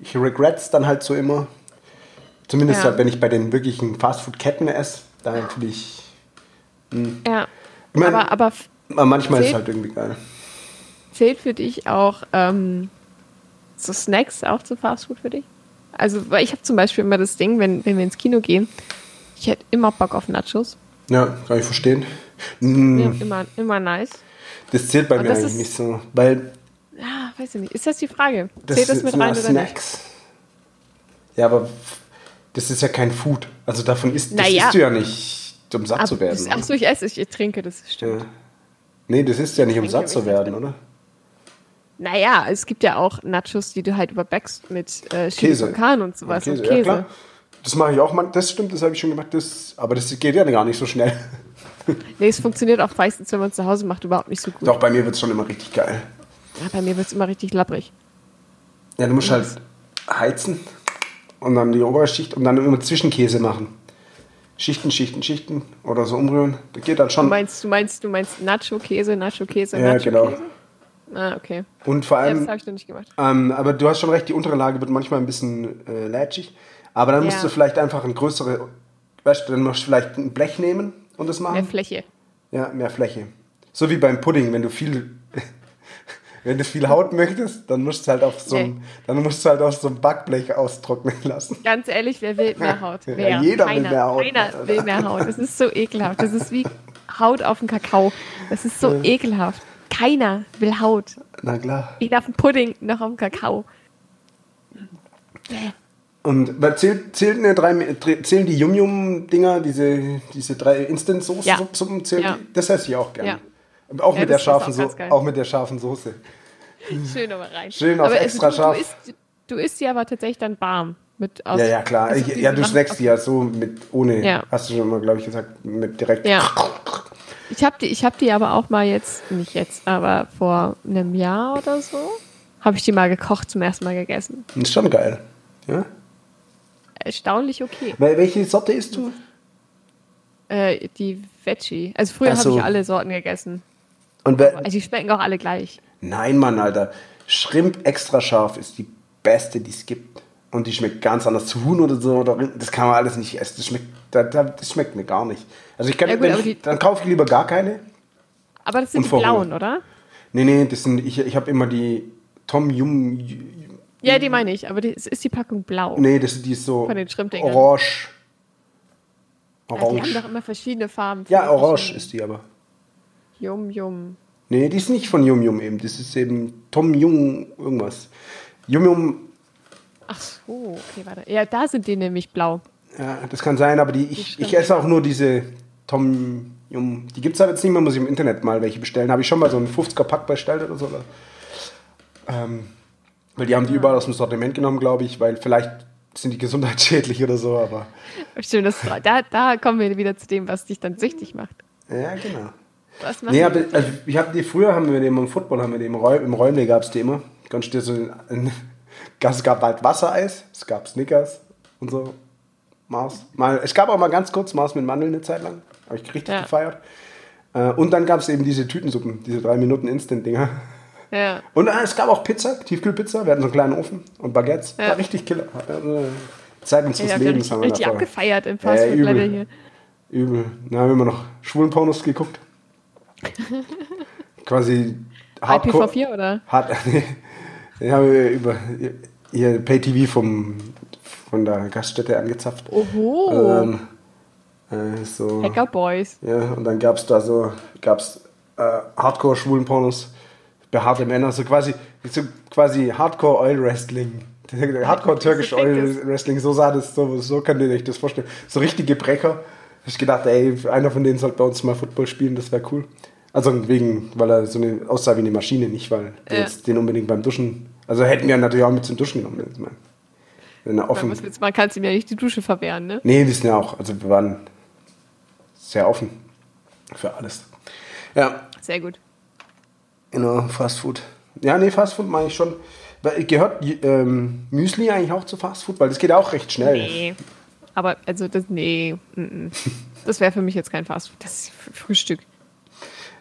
ich regrets dann halt so immer. Zumindest Ja. halt, wenn ich bei den wirklichen Fast Food Ketten esse, da natürlich. dann. Ja. Ich mein, aber, aber manchmal ist es zählt- halt irgendwie geil. zählt für dich auch ähm, so Snacks auch zu Fast Food für dich? Also, weil ich habe zum Beispiel immer das Ding, wenn, wenn wir ins Kino gehen, ich hätte immer Bock auf Nachos. Ja, kann ich verstehen. Ja, Mm, immer, immer nice. Das zählt bei Und mir eigentlich ist- nicht so, weil Ja, weiß ich nicht. Ist das die Frage? das, Zählt das mit rein oder nicht? Snacks. Ja, aber das ist ja kein Food. Also davon isst, das Naja. isst du ja nicht, um satt zu Aber- werden. Achso, ich esse, ich, ich trinke, das stimmt. Ja. Nee, das ist ja nicht, um satt zu werden, oder? Naja, es gibt ja auch Nachos, die du halt überbackst mit äh, Käse. con Carne und sowas Käse, und Käse. ja klar. Das mache ich auch mal. Das stimmt, das habe ich schon gemacht. Das, aber das geht ja gar nicht so schnell. Nee, es funktioniert auch meistens, wenn man es zu Hause macht, überhaupt nicht so gut. Doch, bei mir wird es schon immer richtig geil. Ja, bei mir wird es immer richtig labbrig. Ja, du musst halt heizen und dann die obere Schicht und dann immer Zwischenkäse machen. Schichten, Schichten, Schichten oder so umrühren. Das geht dann Du schon. meinst, du meinst, du meinst Nacho-Käse, Nacho-Käse, Ja, genau. Ah, okay. Und vor Ja, allem, das habe ich noch nicht gemacht. ähm, aber du hast schon recht, die untere Lage wird manchmal ein bisschen äh, lätschig. Aber dann musst Ja. du vielleicht einfach ein größere, weißt du, dann musst du vielleicht ein Blech nehmen und das machen. Mehr Fläche. Ja, mehr Fläche. So wie beim Pudding, wenn du viel, wenn du viel Haut möchtest, dann musst du halt auf so einem, Nee. dann musst du halt auf so einem Backblech austrocknen lassen. Ganz ehrlich, wer will mehr Haut? Ja, Wer? jeder will keiner, mehr Haut. Keiner will mehr Haut. Das ist so ekelhaft. Das ist wie Haut auf dem Kakao. Das ist so ekelhaft. Keiner will Haut. Na klar. Weder auf dem Pudding noch auf dem Kakao. Und weil zählt, zählt eine drei, zählen die Yum-Yum-Dinger, diese, diese drei Instant-Soßen, Ja. zählen Ja. Das esse ich auch gerne. Ja. Und Auch, mit der das ist scharfen auch auch mit der scharfen Soße. Schön aber rein. Schön auf aber extra du, scharf. Du isst, du isst die aber tatsächlich dann warm. Mit aus, Ja, ja, klar. Ich, ja, du snackst die ja so mit, ohne, Ja. hast du schon mal, glaube ich, gesagt, mit direkt. Ja. Ich habe die, ich hab die aber auch mal jetzt, nicht jetzt, aber vor einem Jahr oder so, habe ich die mal gekocht, zum ersten Mal gegessen. Ist schon geil. Ja? Erstaunlich okay. Wel- Welche Sorte isst du? Äh, die Veggie. Also früher Ach habe so. ich alle Sorten gegessen. Und Also die schmecken auch alle gleich. Nein, Mann, Alter. Shrimp extra scharf ist die beste, die es gibt. Und die schmeckt ganz anders zu Huhn oder so. Oder das kann man alles nicht essen. Das schmeckt, das, schmeckt mir gar nicht. Also ich kann, Ja gut, ich, die- dann kaufe ich lieber gar keine. Aber das sind die blauen, oder? Nee, nee, das sind, ich, ich habe immer die Tom Yum. Ja, die meine ich. Aber die, ist die Packung blau. Nee, das, die ist so Von den Shrimp-Dingern. orange. Ja, die haben Orange. doch immer verschiedene Farben. Ja, orange ist die aber. Yum, yum. Nee, die ist nicht von Yum Yum eben. Das ist eben Tom Yum irgendwas. Yum Yum, Ach so, okay, warte. Ja, da sind die nämlich blau. ja, das kann sein, aber die, ich, ich esse auch nur diese Tom Yum. Die gibt es aber jetzt nicht mehr, muss ich im Internet mal welche bestellen. Habe ich schon mal so einen 50er Pack bestellt oder so. Ähm, weil die haben die überall aus dem Sortiment genommen, glaube ich, weil vielleicht sind die gesundheitsschädlich oder so, aber Stimmt, das, da, da kommen wir wieder zu dem, was dich dann süchtig macht. ja, genau. Was Nee, aber, also ich habe die früher haben wir immer im Football haben wir die im, Räum, im Räumle gab es die immer. Du dir so ein, es gab bald Wassereis, es gab Snickers und so. Mars. Mal, es gab auch mal ganz kurz Mars mit Mandeln eine Zeit lang. Habe ich richtig Ja. gefeiert. Äh, und dann gab es eben diese Tütensuppen, diese drei Minuten Instant-Dinger. ja. Und äh, es gab auch Pizza, Tiefkühlpizza. Wir hatten so einen kleinen Ofen und Baguettes. Ja. War richtig killer. Also, Zeit unseres Ja, Lebens richtig, haben wir richtig abgefeiert im Fastfood-Level übel. hier. Übel. Dann haben wir immer noch schwulen Pornos geguckt. quasi Hardcore. IPv4 oder? Hard, ja, über ihr Pay-TV vom, von der Gaststätte angezapft. Oho. Ähm, äh, so, Hacker Boys. ja, und dann gab es da so, gab's, äh, Hardcore-schwulen Pornos, behaarte Männer, so quasi, so quasi. Hardcore türkisch So klingt Oil Wrestling, so sah das, so, so könnt ihr euch das vorstellen. So richtige Brecher. Ich gedacht, ey, einer von denen sollte bei uns mal Football spielen, das wäre cool. Also wegen, weil er so eine aussah wie eine Maschine, nicht weil wir Ja. jetzt den unbedingt beim Duschen. Also hätten wir natürlich auch mit zum Duschen genommen. Wenn er offen. man kann ihm ja nicht die Dusche verwehren, ne? Nee, wir sind ja auch. Also wir waren sehr offen für alles. Ja, Sehr gut. Genau, Fast Food. Ja, nee, Fast Food meine ich schon. Gehört ähm, Müsli eigentlich auch zu Fast Food? Weil das geht auch recht schnell. Nee. Aber, also, das, nee. mm, mm. Das wäre für mich jetzt kein Fastfood. Das ist Frühstück.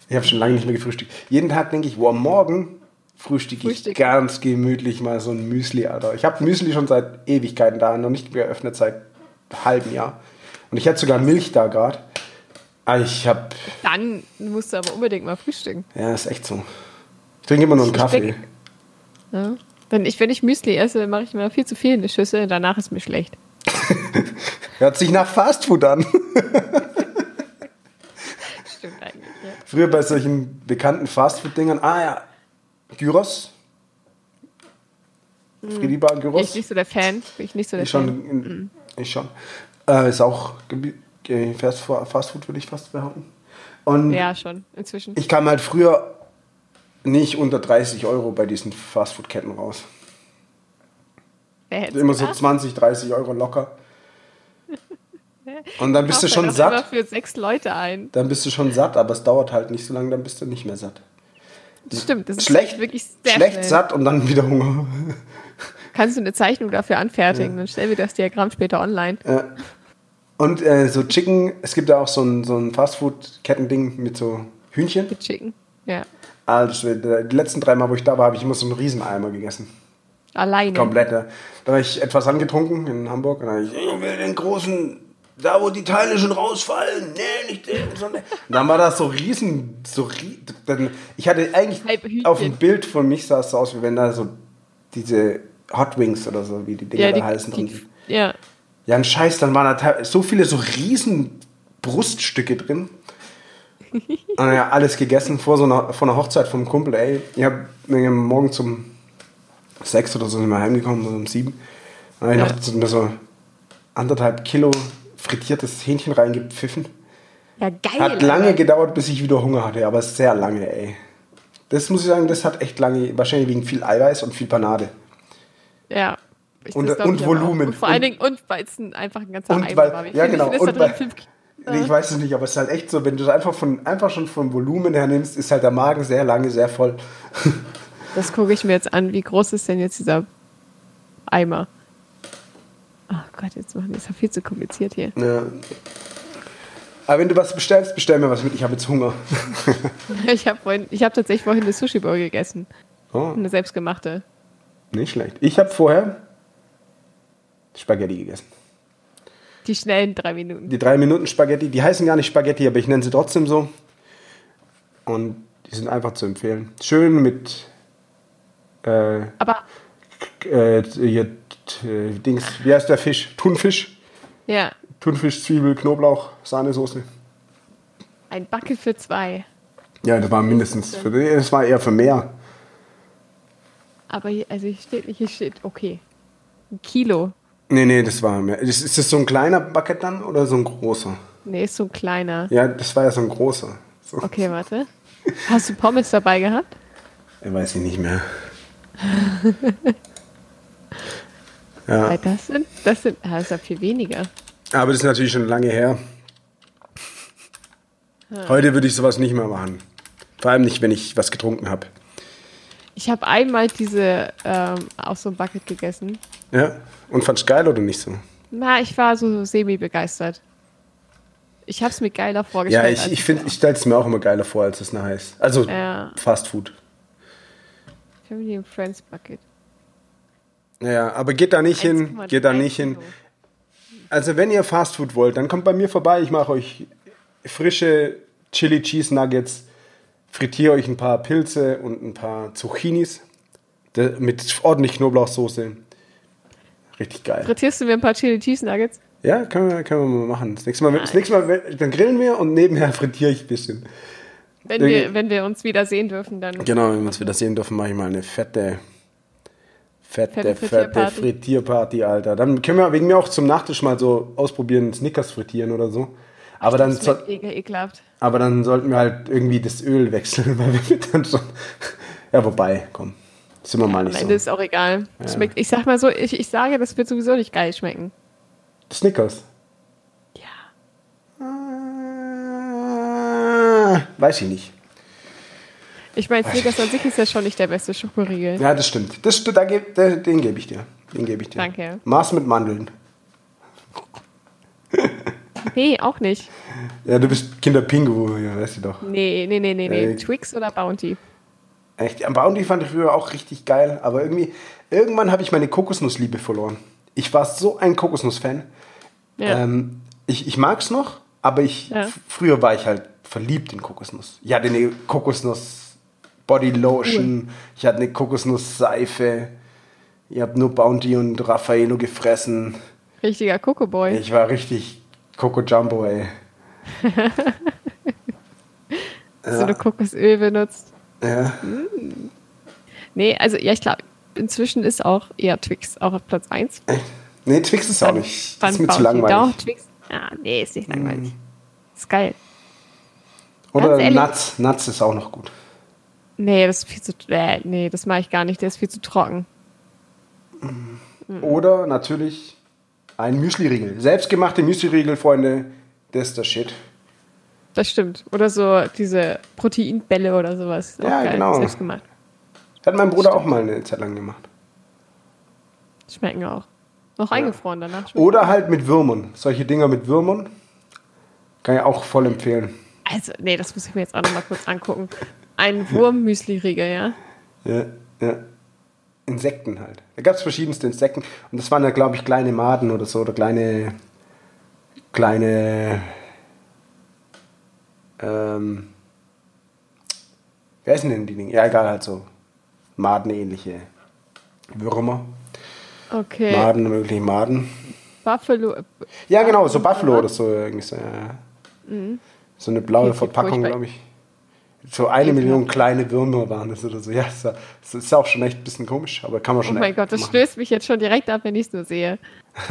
Ich habe schon lange nicht mehr gefrühstückt. Jeden Tag denke ich, wow, morgen frühstücke ich Frühstück. ganz gemütlich mal so ein Müsli, Alter. Ich habe Müsli schon seit Ewigkeiten da, noch nicht geöffnet seit einem halben Jahr. Und ich hätte sogar Milch da gerade. Ah, Ich habe, Dann musst du aber unbedingt mal frühstücken. ja, ist echt so. Ich trinke immer nur einen Kaffee. Ja? Wenn, ich, wenn ich Müsli esse, mache ich mir viel zu viel in die Schüssel. Danach ist mir schlecht. Hört sich nach Fastfood an. Stimmt eigentlich. Ja. Früher bei solchen bekannten Fastfood-Dingern, ah ja, Gyros. Friedibar Bin ich Gyros. nicht so der Fan. Bin ich nicht so der Ich Fan. schon. Ich schon. Äh, ist auch Äh, Fast Fastfood, würde ich fast behaupten. Und Ja, schon. Inzwischen. ich kam halt früher nicht unter 30 Euro bei diesen Fastfood-Ketten raus. Wer hätte Immer so 20, 30 Euro locker. Und dann bist du schon Immer satt. für sechs Leute ein. Dann bist du schon satt, aber es dauert halt nicht so lange, dann bist du nicht mehr satt. Das stimmt. Das Schlecht, ist wirklich sehr schlecht schnell. satt und dann wieder Hunger. Kannst du eine Zeichnung dafür anfertigen? Dann stellen wir das Diagramm später online. Und äh, so Chicken, es gibt ja auch so ein, so ein Fastfood-Kettending mit so Hühnchen. Mit Chicken. Ja. Also die letzten drei Mal, wo ich da war, habe ich immer so einen Rieseneimer gegessen. Alleine. Komplett. ja. Dann habe ich etwas angetrunken in Hamburg und dann habe ich, ich will den großen, da wo die Teile schon rausfallen. Nee, nicht den. sondern- Und dann war das so riesen, so rie- dann, Ich hatte eigentlich auf dem Bild von mich sah es so aus, wie wenn da so diese Hot Wings oder so, wie die Dinger Ja, die, da heißen drin die, sind. ja. Ja, ein Scheiß, dann waren da so viele so riesen Bruststücke drin. Und ja, alles gegessen vor so einer, vor einer Hochzeit vom Kumpel, ey. Ich hab mir morgen zum sechs oder so sind wir heimgekommen, so um sieben. Und Ja. ich noch mir so anderthalb Kilo frittiertes Hähnchen reingepfiffen. ja, geil. Hat lange Alter. gedauert, bis ich wieder Hunger hatte, aber sehr lange, ey. Das muss ich sagen, das hat echt lange, wahrscheinlich wegen viel Eiweiß und viel Panade. Ja. Ich- Und- das glaub und ich. Volumen. Und vor Und- allen Dingen, und weil es ein, einfach ein ganzer Und Eimer war. Ja, genau. Und weil- Nee, ich weiß es nicht, aber es ist halt echt so, wenn du es einfach, von, einfach schon vom Volumen her nimmst, ist halt der Magen sehr lange, sehr voll. Das gucke ich mir jetzt an. Wie groß ist denn jetzt dieser Eimer? Ach Gott, jetzt machen die es ja viel zu kompliziert hier. Ja. Aber wenn du was bestellst, bestell mir was mit, ich habe jetzt Hunger. Ich habe habe tatsächlich vorhin eine Sushi Bowl gegessen. Oh, Eine selbstgemachte. nicht schlecht. Ich habe vorher Spaghetti gegessen. Die schnellen drei Minuten. Die drei Minuten Spaghetti, die heißen gar nicht Spaghetti, aber ich nenne sie trotzdem so. Und die sind einfach zu empfehlen. Schön mit äh, Aber äh, hier, äh, Dings, wie heißt der Fisch? Thunfisch. ja, Thunfisch, Zwiebel, Knoblauch, Sahnesoße. ein Backe für zwei. Ja, das war mindestens für das war eher für mehr. Aber hier, also hier steht nicht, hier steht, okay. Ein Kilo. Nee, nee, das war mehr. Ist, ist das so ein kleiner Bucket dann oder so ein großer? Nee, ist so ein kleiner. Ja, das war ja so ein großer. So. Okay, warte. Hast du Pommes dabei gehabt? Ich weiß ich nicht mehr. ja, Weil das sind, das sind, das ist ja viel weniger. aber das ist natürlich schon lange her. Heute würde ich sowas nicht mehr machen. Vor allem nicht, wenn ich was getrunken habe. Ich habe einmal diese ähm, aus so einem Bucket gegessen. Ja? Und fand's geil oder nicht so? Na, ich war so semi begeistert. Ich habe es mir geiler Ja, vorgestellt. ich, als ich, find, ich stelle es mir auch immer geiler vor, als es nachher ist. Also Ja. Fast Food. Family and Friends Bucket. Ja, aber geht da nicht hin, 1,3 geht da nicht hin. Kilo. Also wenn ihr Fast Food wollt, dann kommt bei mir vorbei. Ich mache euch frische Chili Cheese Nuggets frittiere euch ein paar Pilze und ein paar Zucchinis mit ordentlich Knoblauchsoße. Richtig geil. Frittierst du mir ein paar Chili Cheese Nuggets? Ja, können wir, können wir mal machen. Das nächste Mal, das nächste mal dann grillen wir und nebenher frittiere ich ein bisschen. Wenn Irgendwie- wir, wenn wir uns wieder sehen dürfen, dann. Genau, wenn wir das wieder sehen dürfen, mache ich mal eine fette, fette, Fette fette Frittierparty. Frittierparty, Alter. Dann können wir wegen mir auch zum Nachtisch mal so ausprobieren, Snickers frittieren oder so. Aber dann, Das soll, schmeckt ekel, ekelhaft. aber dann sollten wir halt irgendwie das Öl wechseln, weil wir dann schon. Ja, wobei, komm. Sind wir mal Am nicht Ende so. ist auch egal. Schmeckt, ich sag mal so, ich, ich sage, das wird sowieso nicht geil schmecken. Snickers. Ja. Ah, weiß ich nicht. Ich meine, Snickers an sich ist ja schon nicht der beste Schokoriegel. Ja, das stimmt. Das, da da, den gebe ich dir. Den gebe ich dir. Danke. Mars mit Mandeln. Nee, auch nicht. Ja, du bist Kinderpingu, ja, weißt du doch. Nee, nee, nee, nee, nee. Äh, Twix oder Bounty? Echt, am Bounty fand ich früher auch richtig geil, aber irgendwie, irgendwann habe ich meine Kokosnussliebe verloren. Ich war so ein Kokosnuss-Fan. Ja. Ähm, ich ich mag es noch, aber ich, Ja. früher war ich halt verliebt in Kokosnuss. Ich hatte eine Kokosnuss Body Lotion, ich hatte eine Kokosnuss Seife. Ich habe nur Bounty und Raffaello gefressen. Richtiger Coco-Boy. Ich war richtig Coco Jumbo, ey. So eine Kokosöl benutzt. Ja. Nee, also ja, ich glaube, inzwischen ist auch eher Twix auch auf Platz 1. Echt? Nee, Twix ist auch nicht. Das ist mir zu langweilig. Doch, Twix. Ah, nee, ist nicht langweilig. Ist geil. Oder. Nuts. Nuts ist auch noch gut. Nee, das ist viel zu. Äh, nee, das mache ich gar nicht. Der ist viel zu trocken. Oder natürlich ein Müsli-Riegel. Selbstgemachte Müsli-Riegel, Freunde, das ist der Shit. Das stimmt. Oder so diese Proteinbälle oder sowas. Ja, geil. genau. Selbst gemacht. Hat mein Bruder auch mal eine Zeit lang gemacht. Schmecken auch. Noch eingefroren danach. Oder halt mit Würmern. Solche Dinger mit Würmern. Kann ich auch voll empfehlen. Also, nee, das muss ich mir jetzt auch noch mal kurz angucken. Ein Wurm-Müsli-Riegel, ja? Ja, ja. Insekten halt. Da gab es verschiedenste Insekten. Und das waren ja, glaube ich, kleine Maden oder so. Oder kleine. Kleine. Ähm. Wer ist denn die Dinge? Ja, egal, halt so. Madenähnliche Würmer. Okay. Maden, mögliche Maden. Buffalo. Ja, genau, so Buffalo oder so. Irgendwie so, ja. so eine blaue Mhm. Okay, Verpackung, glaube ich. So eine Million kleine Würmer waren das oder so. Ja, das ist- auch schon echt ein bisschen komisch, aber kann man Oh schon mein Gott, das machen. stößt mich jetzt schon direkt ab, wenn ich es nur sehe.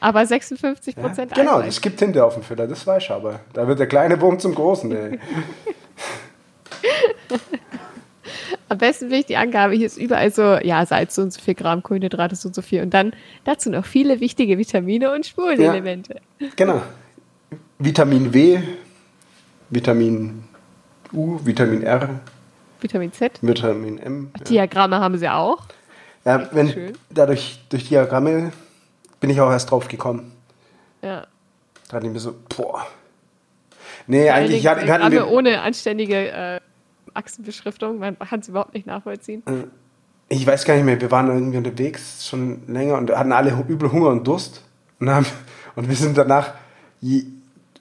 Aber 56 Prozent Genau, Eiweiß. es gibt Tinte auf dem Füller, das weiß ich aber. Da wird der kleine Wurm zum großen, ey. Am besten will ich die Angabe, hier ist überall so, ja, Salz so und so viel Gramm, Kohlenhydrate so und so viel. Und dann dazu noch viele wichtige Vitamine und Spurenelemente. Genau. Vitamin W, Vitamin U, Vitamin R, Vitamin Z. Vitamin M. Diagramme haben sie auch. Ja, wenn, Schön. dadurch, durch Diagramme bin ich auch erst drauf gekommen. Ja. Da hatte ich mir so, boah. Nee, Vor eigentlich hatten, hatten Diagramme wir, ohne anständige äh, Achsenbeschriftung. Man kann es überhaupt nicht nachvollziehen. ich weiß gar nicht mehr, wir waren irgendwie unterwegs schon länger und hatten alle übel Hunger und Durst. Und, haben, und wir sind danach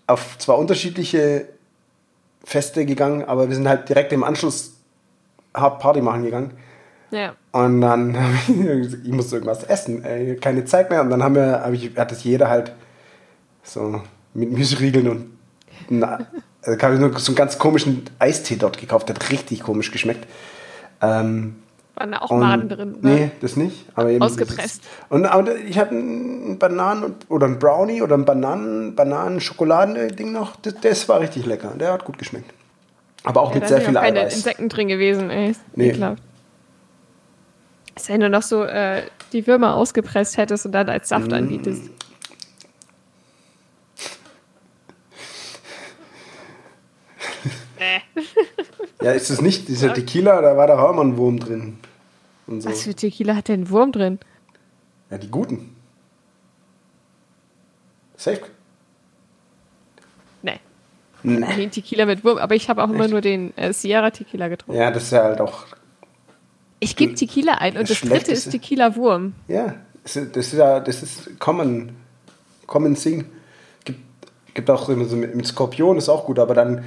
auf zwar unterschiedliche Feste gegangen, aber wir sind halt direkt im Anschluss hart Party machen gegangen. Ja. Und dann habe ich gesagt, ich muss irgendwas essen, ey, keine Zeit mehr. Und dann haben wir, hab ich, hat das jeder halt so mit Müsriegeln und na, also habe ich nur so einen ganz komischen Eistee dort gekauft, der hat richtig komisch geschmeckt. Ähm, Waren da auch und- Maden drin? Ne? Nee, das nicht. Aber eben Ausgepresst. Und aber ich hatte einen Bananen- oder einen Brownie oder ein Bananen, Bananen-Schokoladen-Ding noch. Das, das war richtig lecker. Der hat gut geschmeckt. Aber auch Ja, mit da sehr sind viel auch keine Eiweiß. Insekten drin gewesen, ey. Nee. ekelhaft. Ist wenn du noch so äh, die Würmer ausgepresst hättest und dann als Saft Mm. anbietest. Äh, Ja, ist es nicht dieser Tequila? Da war da auch immer ein Wurm drin. Und so. was für Tequila hat denn ein Wurm drin? Ja, die guten. Safe. Nee. Nee. Nee, ein Tequila mit Wurm, aber ich habe auch immer nur den äh, Sierra Tequila getrunken. Ja, das ist ja halt auch. Ich gebe Tequila ein und das dritte Schlechteste. ist Tequila Wurm. Ja, das ist, das ja, das ist common, common thing. Gibt, gibt auch immer so mit, mit Skorpion ist auch gut, aber dann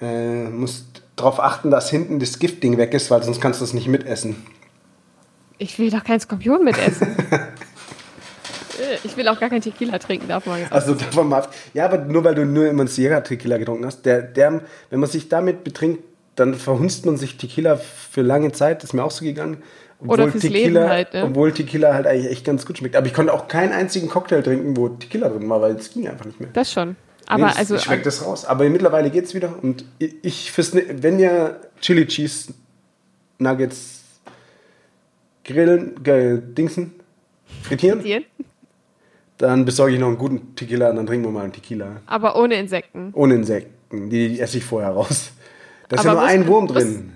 äh, musst darauf achten, dass hinten das Giftding weg ist, weil sonst kannst du es nicht mitessen. Ich will doch keinen Skorpion mitessen. Äh, ich will auch gar kein Tequila trinken, darf man. Also davon mal. Ja, aber nur weil du nur immer einen Sierra Tequila getrunken hast, der, der, wenn man sich damit betrinkt, dann verhunzt man sich Tequila für lange Zeit. Das ist mir auch so gegangen. Oder fürs Tequila, Leben halt, ne? Obwohl Tequila halt eigentlich echt ganz gut schmeckt. Aber ich konnte auch keinen einzigen Cocktail trinken, wo Tequila drin war, weil es ging einfach nicht mehr. Das schon. Aber nee, es- also, ich schmeckt das raus. Aber mittlerweile geht's wieder. Und ich, fürs, ne- wenn ihr Chili Cheese Nuggets grillen, ge, dingsen, frittieren, Dir? dann besorge ich noch einen guten Tequila und dann trinken wir mal einen Tequila. aber ohne Insekten. Ohne Insekten. Die esse ich vorher raus. Da ist Aber ja nur muss- ein Wurm muss- drin.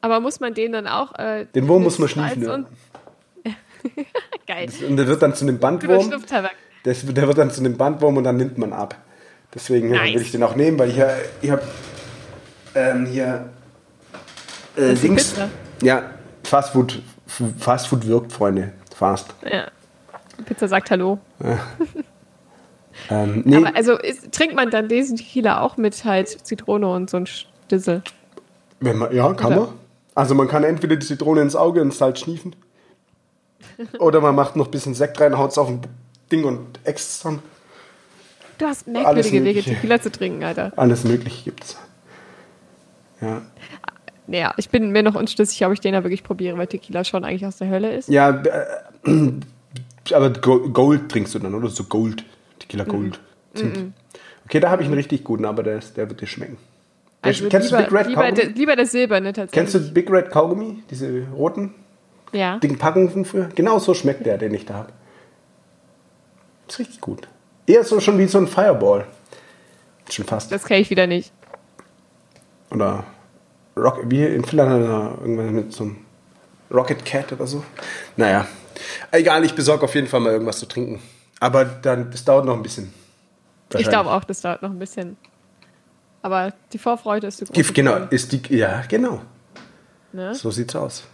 Aber muss man den dann auch. Äh, Den Wurm muss man schnüffeln, ja. Geil. Und der wird dann zu einem Bandwurm. Das, der wird dann zu einem Bandwurm und dann nimmt man ab. Deswegen Nice. will ich den auch nehmen, weil ich, ja- ich habe ähm, hier äh, Dings. Ja, Fastfood. Fastfood wirkt, Freunde. Fast. Ja. Pizza sagt Hallo. Ähm, nee, Aber also ist, trinkt man dann diesen Tequila auch mit halt Zitrone und so ein Stissel? wenn man, ja, kann Oder? man. Also man kann entweder die Zitrone ins Auge und Salz schniefen. Oder man macht noch ein bisschen Sekt rein, haut es auf ein Ding und äxt dann. Du hast merkwürdige Wege. Tequila zu trinken, Alter. Alles Mögliche gibt's. Ja, Naja, ich bin mir noch unschlüssig, ob ich den da wirklich probiere, weil Tequila schon eigentlich aus der Hölle ist. ja äh, aber Go- Gold trinkst du dann, oder? So Gold. Tequila Gold. Zimt. Okay, da habe ich einen richtig guten, aber der, der wird dir schmecken. Also kennst lieber, du Big Red lieber, Kaugummi? lieber der Silberne tatsächlich. Kennst du Big Red Kaugummi? Diese roten, Ja. dicken Packungen von früher? Genau so schmeckt der, den ich da habe. Ist richtig gut. Eher so schon wie so ein Fireball. Schon fast. Das kenne ich wieder nicht. Oder Rock, wie in Finnland er irgendwann mit so einem Rocket Cat oder so. Naja, egal, ich besorge auf jeden Fall mal irgendwas zu trinken. Aber dann, das dauert noch ein bisschen. Ich glaube auch, das dauert noch ein bisschen. Aber die Vorfreude ist so groß. Gif, genau, ist die, ja, genau. Ne? So sieht's aus.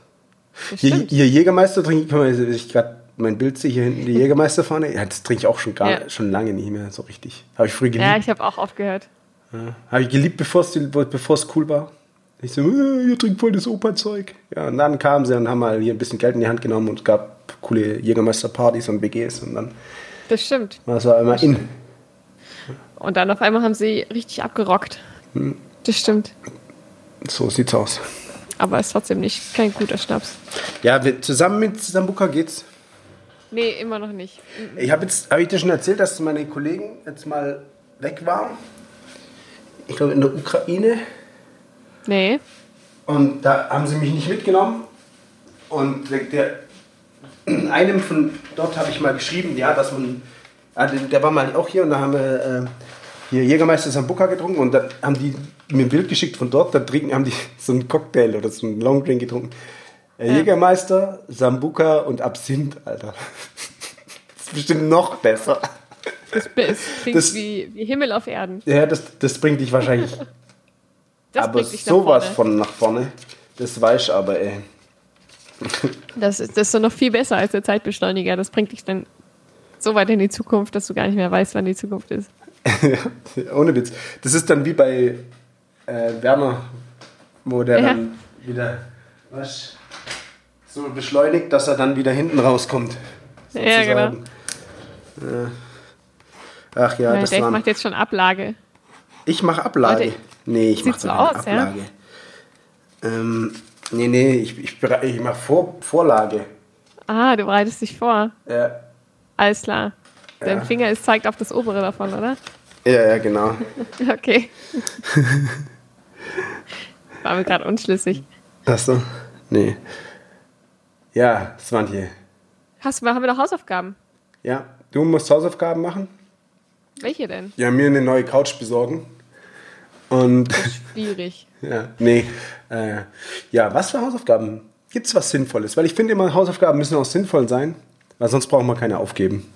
Das Hier, stimmt. hier Jägermeister trinke ich, ich gerade mein Bild sehe, hier hinten die Jägermeisterfahne. Ja, das trinke ich auch schon, gar, Ja. schon lange nicht mehr so richtig. Habe ich früher geliebt. Ja, ich habe auch aufgehört. Ja. Habe ich geliebt, bevor es cool war. Ich so, äh, ihr trinkt voll das Opa-Zeug. Ja, und dann kamen sie und haben mal hier ein bisschen Geld in die Hand genommen und es gab coole Jägermeister-Partys und BGs und dann Das stimmt. war es auch immer in. Und dann auf einmal haben sie richtig abgerockt. Hm. Das stimmt. So sieht's aus. Aber ist trotzdem nicht kein guter Schnaps. Ja, wir, zusammen mit Sambuka geht's. Nee, immer noch nicht. Ich habe jetzt, habe ich dir schon erzählt, dass meine Kollegen jetzt mal weg waren. Ich glaube in der Ukraine. Nee. Und da haben sie mich nicht mitgenommen. Und der, einem von dort habe ich mal geschrieben, ja, dass man, ah, der, der war mal auch hier und da haben wir äh, hier Jägermeister Sambuca getrunken und da haben die mir ein Bild geschickt von dort, da trinken, haben die so einen Cocktail oder so einen Longdrink getrunken. Äh. Jägermeister, Sambuca und Absinth, Alter. Das ist bestimmt noch besser. Das, das klingt Das- wie, wie Himmel auf Erden. Ja, das, das bringt dich wahrscheinlich Das aber sowas vorne. von nach vorne. Das weiß ich aber, ey. Das ist, das ist so noch viel besser als der Zeitbeschleuniger. Das bringt dich dann so weit in die Zukunft, dass du gar nicht mehr weißt, wann die Zukunft ist. Ohne Witz. Das ist dann wie bei äh, Werner, wo der Ja. dann wieder was, so beschleunigt, dass er dann wieder hinten rauskommt. Ja, genau. Ja. Ach ja, Ja, das Dave war. macht jetzt schon Ablage. Ich mache Ablage. Leute, nee, ich mache so aus, ja? Ablage. Ähm, nee, nee, ich, ich, ich mache Vor, Vorlage. Ah, du bereitest dich vor. Ja, Alles klar. Dein Ja. Finger ist, zeigt auf das obere davon, oder? ja, ja genau. Okay. War mir gerade unschlüssig. Hast du? Nee. Ja, Svantje. Hast, haben wir noch Hausaufgaben? Ja, du musst Hausaufgaben machen. Welche denn? Ja, mir eine neue Couch besorgen. Und Schwierig. ja, nee. Äh, ja, was für Hausaufgaben? Gibt es was Sinnvolles? Weil ich finde immer, Hausaufgaben müssen auch sinnvoll sein, weil sonst brauchen wir keine aufgeben.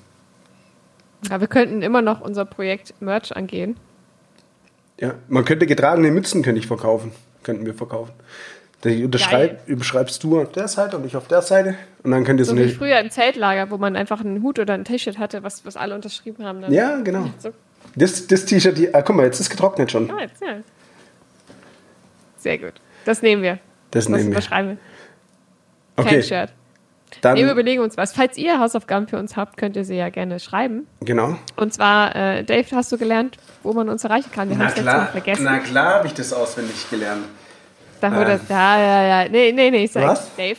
Ja, wir könnten immer noch unser Projekt Merch angehen. Ja, man könnte getragene Mützen könnte ich verkaufen. Könnten wir verkaufen. Die überschreibst du auf der Seite und ich auf der Seite. Und dann könnt ihr so, So wie eine. früher im Zeltlager, wo man einfach einen Hut oder ein T-Shirt hatte, was, was alle unterschrieben haben. Ja, genau. So, Das, das T-Shirt, ah, guck mal, jetzt ist getrocknet schon. ja, jetzt, ja. Sehr gut. Das nehmen wir. Das Das nehmen wir. überschreiben wir. Okay, Fanshirt. Dann, Nee, wir überlegen uns was. Falls ihr Hausaufgaben für uns habt, könnt ihr sie ja gerne schreiben. genau. Und zwar, äh, Dave, hast du gelernt, wo man uns erreichen kann? Wir haben es letztes Mal vergessen. na klar habe ich das auswendig gelernt. Da wurde, ähm. ja, ja, ja. Nee, nee, nee, ich sag, Was? Dave,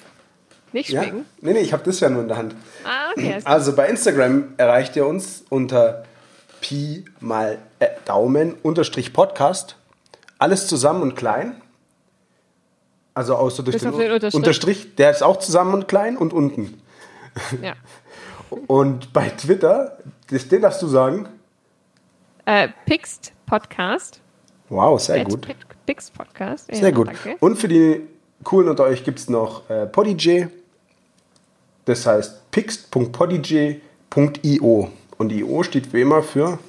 nicht Ja? Nee, nee, ich habe das ja nur in der Hand. Ah, okay. Also bei Instagram erreicht ihr uns unter Pi mal äh, Daumen unterstrich Podcast. Alles zusammen und klein. Also außer durch den, den Unterstrich. Unterstrich, der ist auch zusammen und klein und unten. Ja. Und bei Twitter, das, den darfst du sagen. Äh, Pixt Podcast. Wow, sehr At gut. Pi- Pixt Podcast. Ja, Sehr gut. Danke. Und für die coolen unter euch gibt es noch äh, Podigy. Das heißt pixt.podigy.io. Und IO steht wie immer für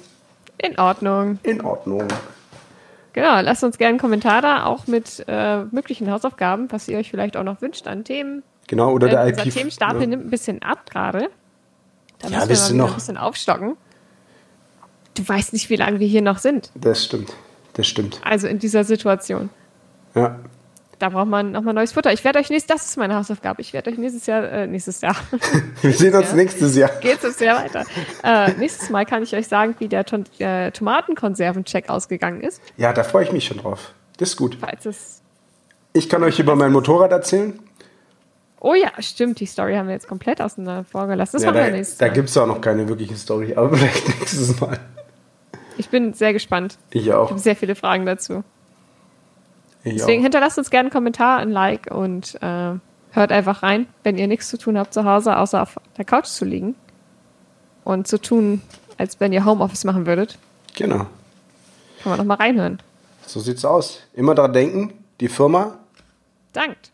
In Ordnung. in Ordnung. Genau, lasst uns gerne einen Kommentar da, auch mit äh, möglichen Hausaufgaben, was ihr euch vielleicht auch noch wünscht an Themen. Genau, oder Äh, der unser IP. Themenstapel ja. nimmt ein bisschen ab gerade. Da Ja, müssen wir wieder noch- ein bisschen aufstocken. Du weißt nicht, wie lange wir hier noch sind. Das stimmt. Das stimmt. Also in dieser Situation. Ja. Da braucht man nochmal neues Futter. Ich werde euch nächstes, das ist meine Hausaufgabe. Ich werde euch nächstes Jahr, äh, nächstes Jahr, Wir sehen uns Ja. nächstes Jahr. geht's jetzt sehr weiter. Äh, nächstes Mal kann ich euch sagen, wie der Ton äh, Tomatenkonservencheck ausgegangen ist. Ja, da freue ich mich schon drauf. Das ist gut. Falls es. Ich kann euch über mein Motorrad erzählen. Oh ja, stimmt, die Story haben wir jetzt komplett auseinander vorgelassen. Das Ja, machen wir da nächstes da Mal. gibt es auch noch keine wirkliche Story, aber vielleicht nächstes Mal. Ich bin sehr gespannt. Ich Ich auch. habe sehr viele Fragen dazu. Deswegen hinterlasst uns gerne einen Kommentar, ein Like und äh, hört einfach rein, wenn ihr nichts zu tun habt zu Hause, außer auf der Couch zu liegen. Und zu tun, als wenn ihr Homeoffice machen würdet. Genau. Kann man noch mal reinhören. So sieht's aus. Immer daran denken, die Firma Dankt.